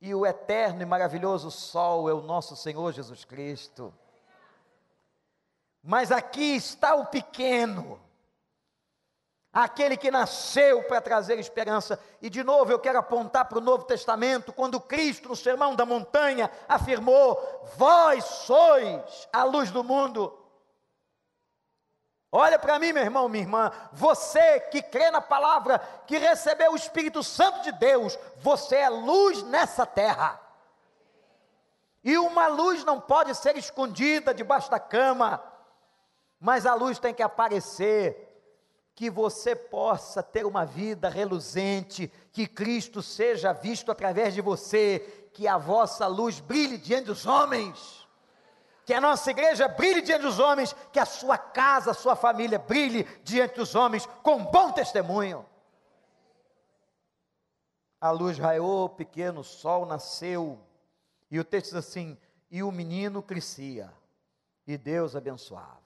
e o eterno e maravilhoso sol é o nosso Senhor Jesus Cristo. Mas aqui está o pequeno, aquele que nasceu para trazer esperança. E de novo eu quero apontar para o Novo Testamento, quando Cristo, no Sermão da Montanha, afirmou: Vós sois a luz do mundo. Olha para mim, meu irmão, minha irmã, você que crê na palavra, que recebeu o Espírito Santo de Deus, você é luz nessa terra. E uma luz não pode ser escondida debaixo da cama, mas a luz tem que aparecer. que você possa ter uma vida reluzente, que Cristo seja visto através de você, que a vossa luz brilhe diante dos homens, que a nossa igreja brilhe diante dos homens, que a sua casa, a sua família brilhe diante dos homens com bom testemunho. A luz raiou, pequeno sol nasceu, e o texto diz assim: e o menino crescia, e Deus abençoava.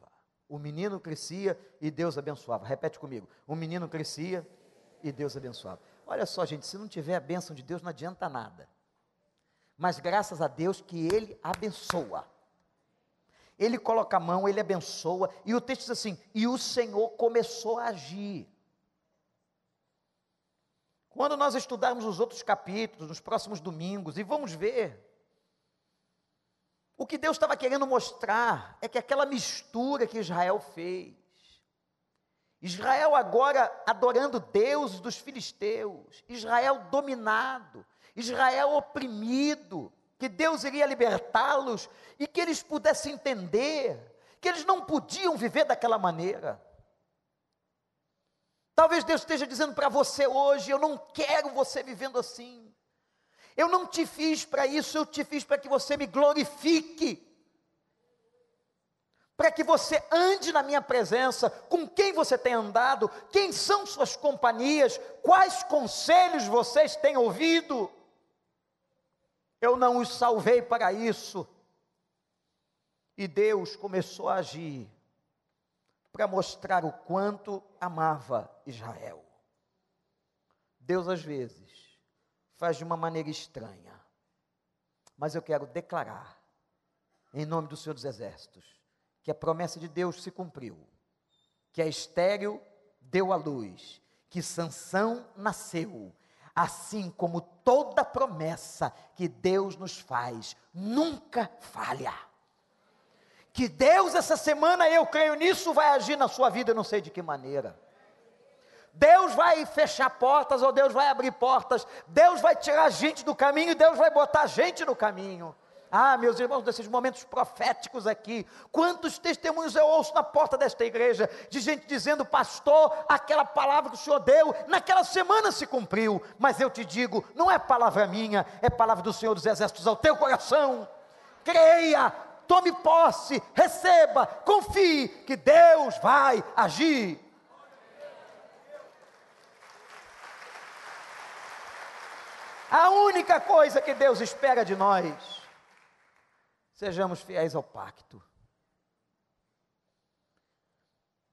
O menino crescia e Deus abençoava. Repete comigo: o menino crescia e Deus abençoava. Olha só, gente, se não tiver a bênção de Deus, não adianta nada. Mas graças a Deus que Ele abençoa. Ele coloca a mão, ele abençoa, e o texto diz assim: e o Senhor começou a agir. Quando nós estudarmos os outros capítulos, nos próximos domingos, e vamos ver o que Deus estava querendo mostrar é que aquela mistura que Israel fez, Israel agora adorando deuses dos filisteus, Israel dominado, Israel oprimido, que Deus iria libertá-los e que eles pudessem entender que eles não podiam viver daquela maneira. Talvez Deus esteja dizendo para você hoje: eu não quero você vivendo assim. Eu não te fiz para isso, eu te fiz para que você me glorifique. Para que você ande na minha presença, com quem você tem andado, quem são suas companhias, quais conselhos vocês têm ouvido. Eu não os salvei para isso. E Deus começou a agir para mostrar o quanto amava Israel. Deus, às vezes, faz de uma maneira estranha. Mas eu quero declarar, em nome do Senhor dos Exércitos, que a promessa de Deus se cumpriu, que a estéreo deu à luz, que Sansão nasceu, assim como toda promessa que Deus nos faz, nunca falha. Que Deus, essa semana, eu creio nisso, vai agir na sua vida, eu não sei de que maneira. Deus vai fechar portas ou Deus vai abrir portas, Deus vai tirar gente do caminho e Deus vai botar gente no caminho. Ah, meus irmãos, desses momentos proféticos aqui, quantos testemunhos eu ouço na porta desta igreja, de gente dizendo, pastor, aquela palavra que o senhor deu, naquela semana se cumpriu, mas eu te digo, não é palavra minha, é palavra do Senhor dos Exércitos ao teu coração. Creia, tome posse, receba, confie que Deus vai agir. A única coisa que Deus espera de nós, sejamos fiéis ao pacto.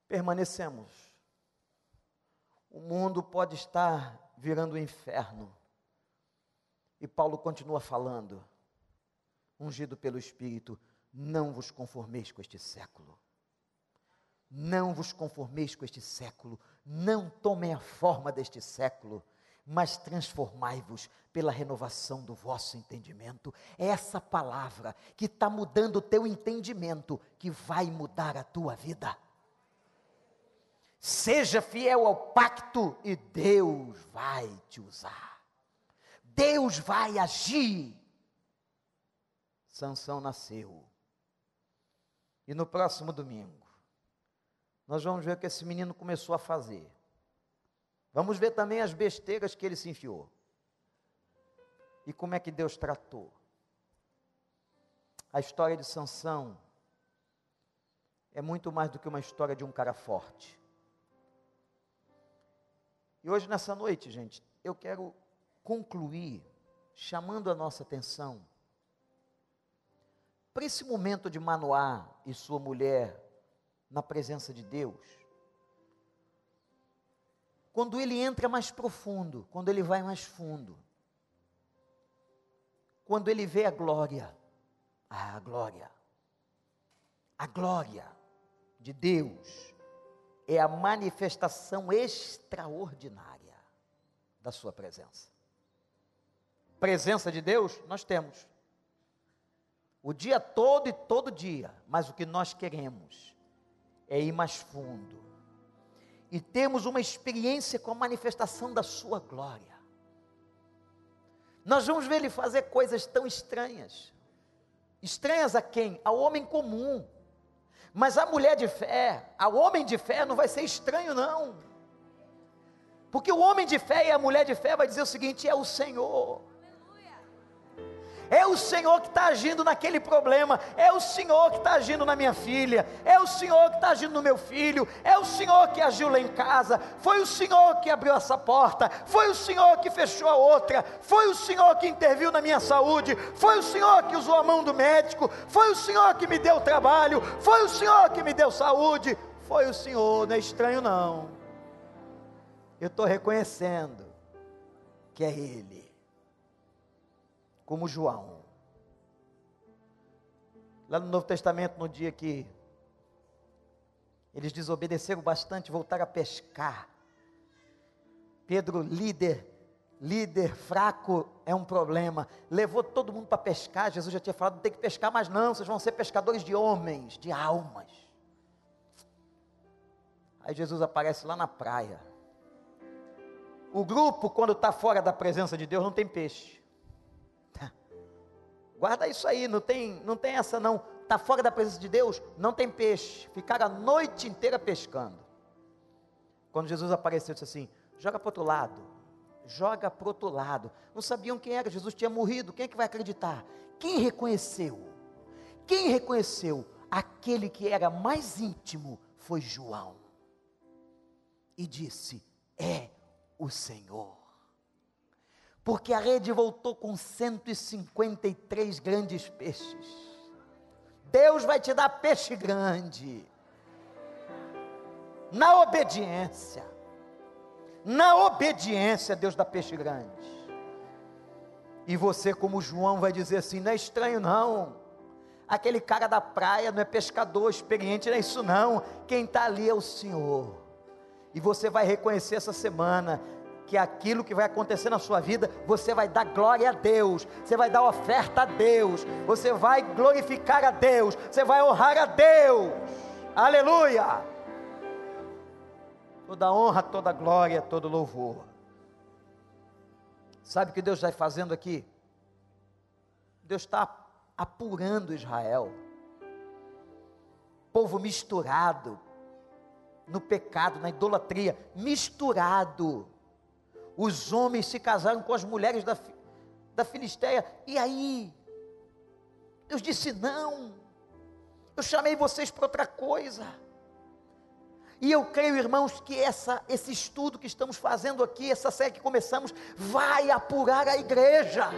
Permanecemos. O mundo pode estar virando um inferno. E Paulo continua falando, ungido pelo Espírito: não vos conformeis com este século. Não vos conformeis com este século. Não tomem a forma deste século mas transformai-vos pela renovação do vosso entendimento. É essa palavra que está mudando o teu entendimento, que vai mudar a tua vida. Seja fiel ao pacto e Deus vai te usar. Deus vai agir. Sansão nasceu. E no próximo domingo, nós vamos ver o que esse menino começou a fazer. Vamos ver também as besteiras que ele se enfiou. E como é que Deus tratou. A história de Sansão é muito mais do que uma história de um cara forte. E hoje nessa noite, gente, eu quero concluir chamando a nossa atenção para esse momento de Manoá e sua mulher na presença de Deus quando ele entra mais profundo, quando ele vai mais fundo, quando ele vê a glória, ah, a glória, a glória de Deus é a manifestação extraordinária da Sua presença. Presença de Deus nós temos, o dia todo e todo dia, mas o que nós queremos é ir mais fundo, e temos uma experiência com a manifestação da Sua glória. Nós vamos ver Ele fazer coisas tão estranhas. Estranhas a quem? Ao homem comum. Mas a mulher de fé, ao homem de fé, não vai ser estranho, não. Porque o homem de fé e a mulher de fé vai dizer o seguinte: é o Senhor. É o Senhor que está agindo naquele problema, é o Senhor que está agindo na minha filha, é o Senhor que está agindo no meu filho, é o Senhor que agiu lá em casa, foi o Senhor que abriu essa porta, foi o Senhor que fechou a outra, foi o Senhor que interviu na minha saúde, foi o Senhor que usou a mão do médico, foi o Senhor que me deu trabalho, foi o Senhor que me deu saúde, foi o Senhor, não é estranho não. Eu estou reconhecendo que é Ele como João. Lá no Novo Testamento, no dia que eles desobedeceram bastante, voltaram a pescar. Pedro, líder, líder fraco é um problema. Levou todo mundo para pescar. Jesus já tinha falado: não tem que pescar mais, não. Vocês vão ser pescadores de homens, de almas. Aí Jesus aparece lá na praia. O grupo, quando está fora da presença de Deus, não tem peixe. Guarda isso aí, não tem, não tem essa não. Está fora da presença de Deus, não tem peixe. Ficaram a noite inteira pescando. Quando Jesus apareceu, disse assim: joga para outro lado. Joga para outro lado. Não sabiam quem era, Jesus tinha morrido. Quem é que vai acreditar? Quem reconheceu? Quem reconheceu? Aquele que era mais íntimo foi João. E disse: É o Senhor porque a rede voltou com 153 grandes peixes. Deus vai te dar peixe grande. Na obediência. Na obediência, Deus dá peixe grande. E você, como João, vai dizer assim: não é estranho, não. Aquele cara da praia não é pescador experiente, não é isso, não. Quem está ali é o Senhor. E você vai reconhecer essa semana que aquilo que vai acontecer na sua vida, você vai dar glória a Deus, você vai dar oferta a Deus, você vai glorificar a Deus, você vai honrar a Deus. Aleluia! Toda honra, toda glória, todo louvor. Sabe o que Deus está fazendo aqui? Deus está apurando Israel. Povo misturado no pecado, na idolatria, misturado os homens se casaram com as mulheres da, da Filisteia, e aí? Deus disse: não, eu chamei vocês para outra coisa. E eu creio, irmãos, que essa, esse estudo que estamos fazendo aqui, essa série que começamos, vai apurar a igreja,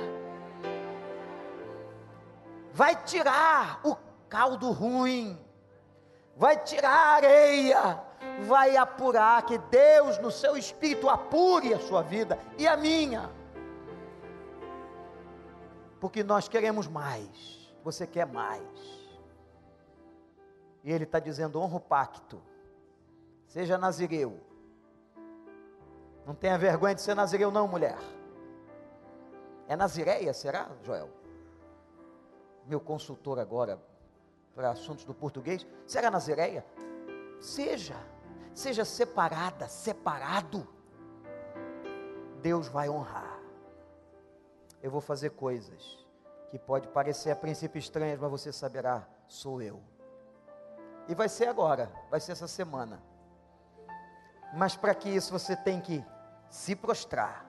vai tirar o caldo ruim, vai tirar a areia, vai apurar, que Deus no seu espírito apure a sua vida e a minha. Porque nós queremos mais, você quer mais. E ele está dizendo: honra o pacto, seja nazireu. Não tenha vergonha de ser nazireu, não, mulher. É nazireia, será, Joel? Meu consultor agora para assuntos do português. Será nazireia? Seja seja separada, separado, Deus vai honrar. Eu vou fazer coisas que pode parecer a princípio estranhas, mas você saberá, sou eu. E vai ser agora, vai ser essa semana. Mas para que isso você tem que se prostrar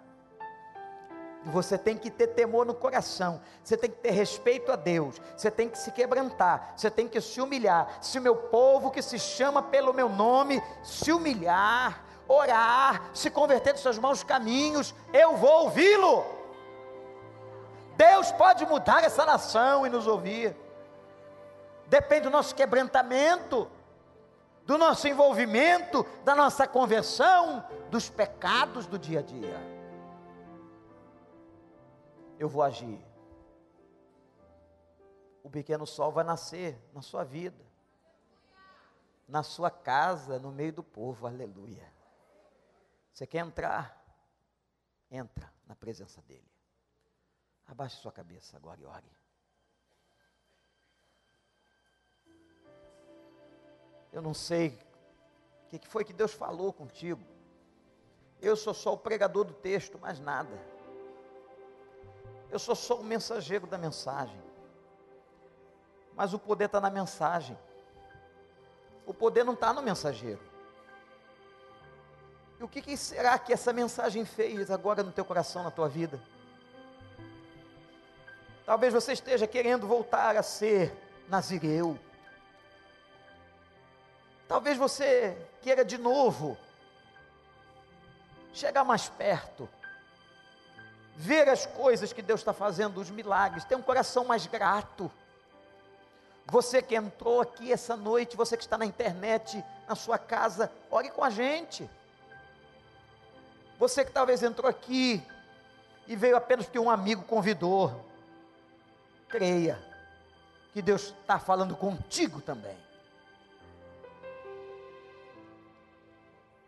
você tem que ter temor no coração, você tem que ter respeito a Deus, você tem que se quebrantar, você tem que se humilhar. Se o meu povo que se chama pelo meu nome se humilhar, orar, se converter dos seus maus caminhos, eu vou ouvi-lo. Deus pode mudar essa nação e nos ouvir. Depende do nosso quebrantamento, do nosso envolvimento, da nossa conversão, dos pecados do dia a dia eu vou agir. O pequeno sol vai nascer na sua vida, na sua casa, no meio do povo, aleluia. Você quer entrar? Entra na presença dEle. Abaixe sua cabeça agora e ore. Eu não sei o que foi que Deus falou contigo. Eu sou só o pregador do texto, mais nada. Eu sou só o mensageiro da mensagem. Mas o poder está na mensagem. o poder não está no mensageiro. E o que, que será que essa mensagem fez agora no teu coração, na tua vida? Talvez você esteja querendo voltar a ser nazireu. Talvez você queira de novo chegar mais perto, ver as coisas que Deus está fazendo, os milagres, ter um coração mais grato. Você que entrou aqui essa noite, você que está na internet, na sua casa, ore com a gente. Você que talvez entrou aqui e veio apenas porque um amigo convidou, creia que Deus está falando contigo também.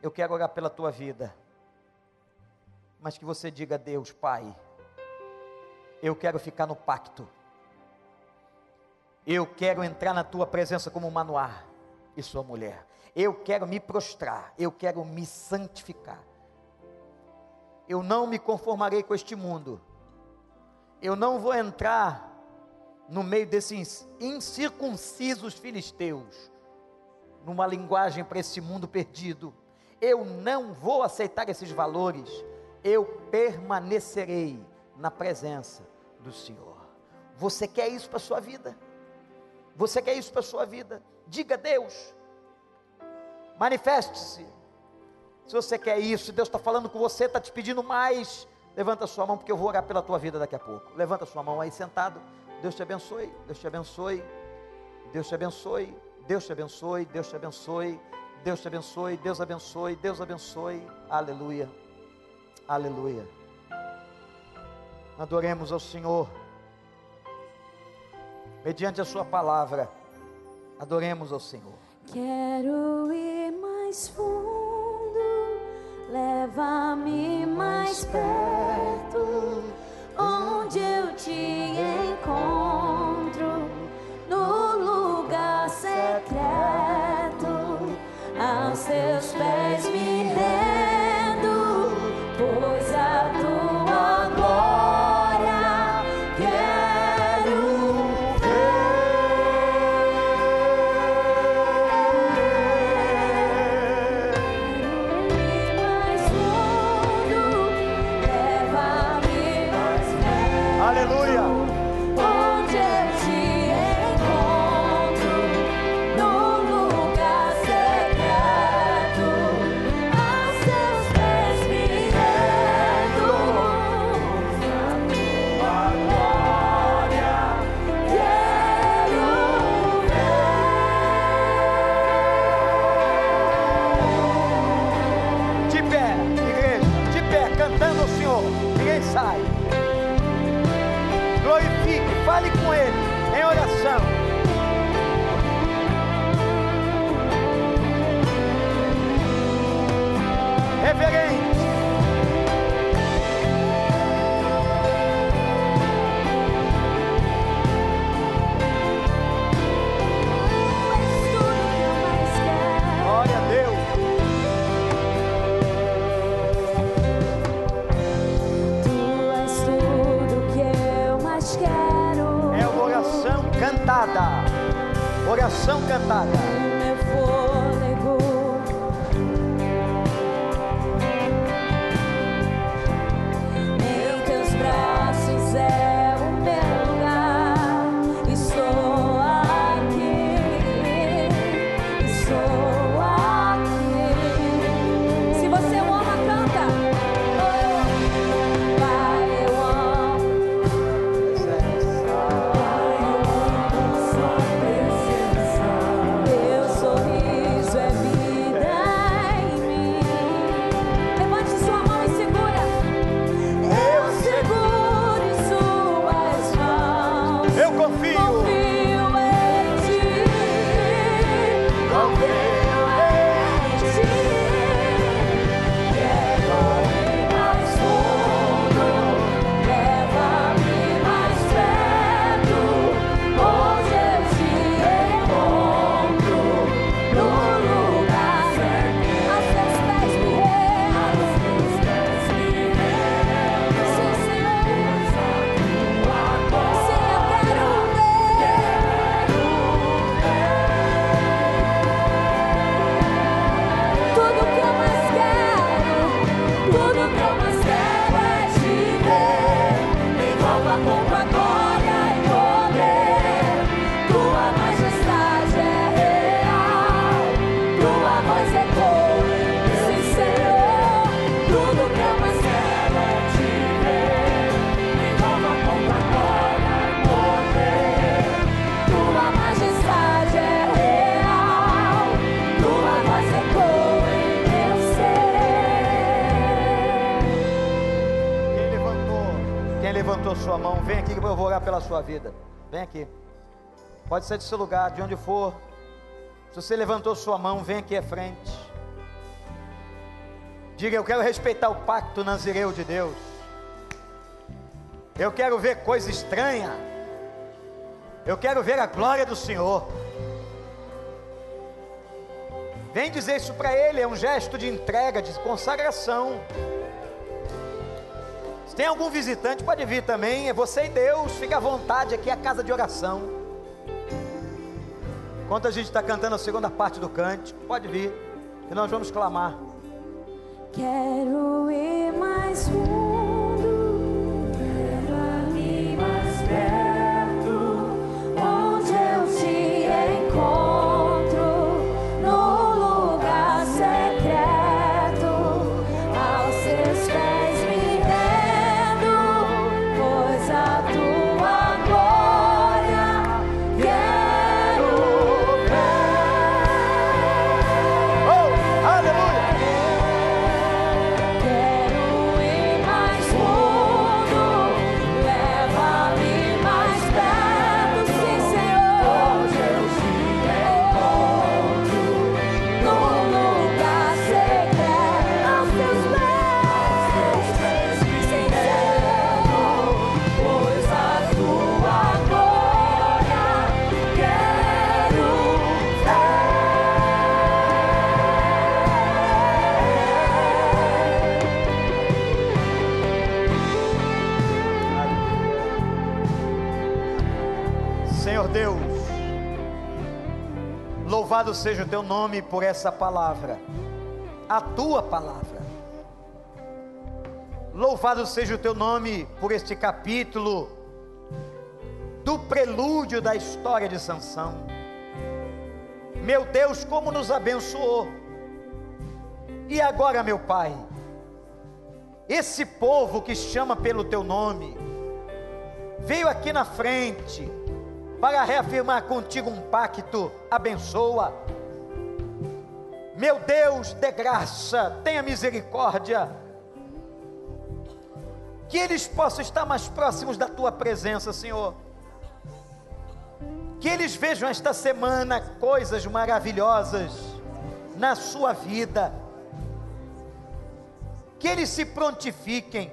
Eu quero orar pela tua vida, mas que você diga a Deus, Pai, eu quero ficar no pacto, eu quero entrar na tua presença como Manoá e sua mulher, eu quero me prostrar, eu quero me santificar, eu não me conformarei com este mundo, eu não vou entrar no meio desses incircuncisos filisteus, numa linguagem para esse mundo perdido. Eu não vou aceitar esses valores, eu permanecerei na presença do Senhor. Você quer isso para a sua vida? Você quer isso para a sua vida? Diga a Deus, manifeste-se. Se você quer isso, Deus está falando com você, está te pedindo mais, levanta a sua mão, porque eu vou orar pela tua vida daqui a pouco. Levanta a sua mão aí sentado. Deus te abençoe, Deus te abençoe, Deus te abençoe, Deus te abençoe, Deus te abençoe, Deus te abençoe, Deus abençoe, Deus abençoe, aleluia, aleluia. Adoremos ao Senhor, mediante a Sua palavra, adoremos ao Senhor. Quero ir mais fundo, leva-me mais perto onde eu te encontro no lugar secreto, aos teus pés cantada. Pode ser do seu lugar, de onde for. Se você levantou sua mão, vem aqui à frente. Diga, eu quero respeitar o pacto nazireu de Deus. Eu quero ver coisa estranha. Eu quero ver a glória do Senhor. Vem dizer isso para Ele, é um gesto de entrega, de consagração. Se tem algum visitante, pode vir também. É você e Deus, fica à vontade, aqui é a casa de oração. Enquanto a gente está cantando a segunda parte do cântico, pode vir, que nós vamos clamar. Quero ir mais fundo, louvado seja o teu nome por essa palavra, a tua palavra. Louvado seja o teu nome por este capítulo do prelúdio da história de Sansão. Meu Deus, como nos abençoou. E agora, meu Pai, esse povo que chama pelo teu nome, veio aqui na frente para reafirmar contigo um pacto, abençoa. Meu Deus, dê graça, tenha misericórdia, que eles possam estar mais próximos da tua presença, Senhor. Que eles vejam esta semana coisas maravilhosas na sua vida. Que eles se prontifiquem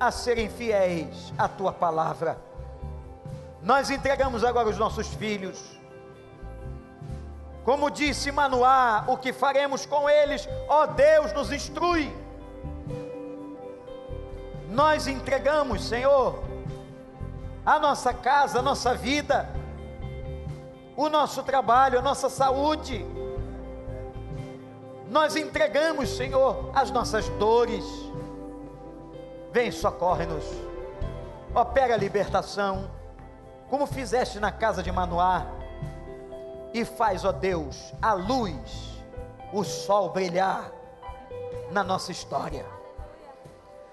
a serem fiéis à tua palavra. Nós entregamos agora os nossos filhos. Como disse Manoá, o que faremos com eles? Ó Deus, nos instrui. Nós entregamos, Senhor, a nossa casa, a nossa vida, o nosso trabalho, a nossa saúde. Nós entregamos, Senhor, as nossas dores. Vem, socorre-nos. Opera a libertação, como fizeste na casa de Manoá. E faz, ó Deus, a luz, o sol brilhar na nossa história.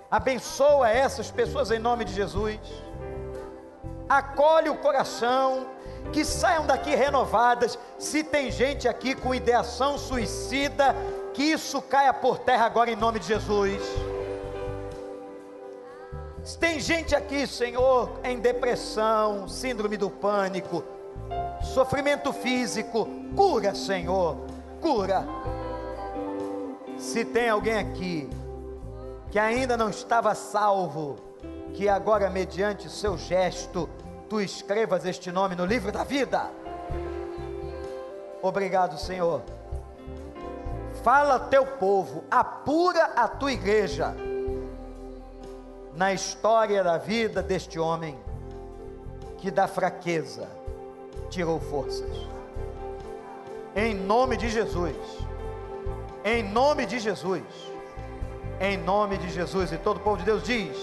Abençoa essas pessoas em nome de Jesus. Acolhe o coração, que saiam daqui renovadas. Se tem gente aqui com ideação suicida, que isso caia por terra agora em nome de Jesus. Tem gente aqui, Senhor, em depressão, síndrome do pânico, sofrimento físico, cura, Senhor, cura. Se tem alguém aqui que ainda não estava salvo, que agora, mediante seu gesto, tu escrevas este nome no livro da vida. Obrigado, Senhor. Fala teu povo, apura a tua igreja na história da vida deste homem que da fraqueza tirou forças. Em nome de Jesus. Em nome de Jesus. Em nome de Jesus. E todo o povo de Deus diz: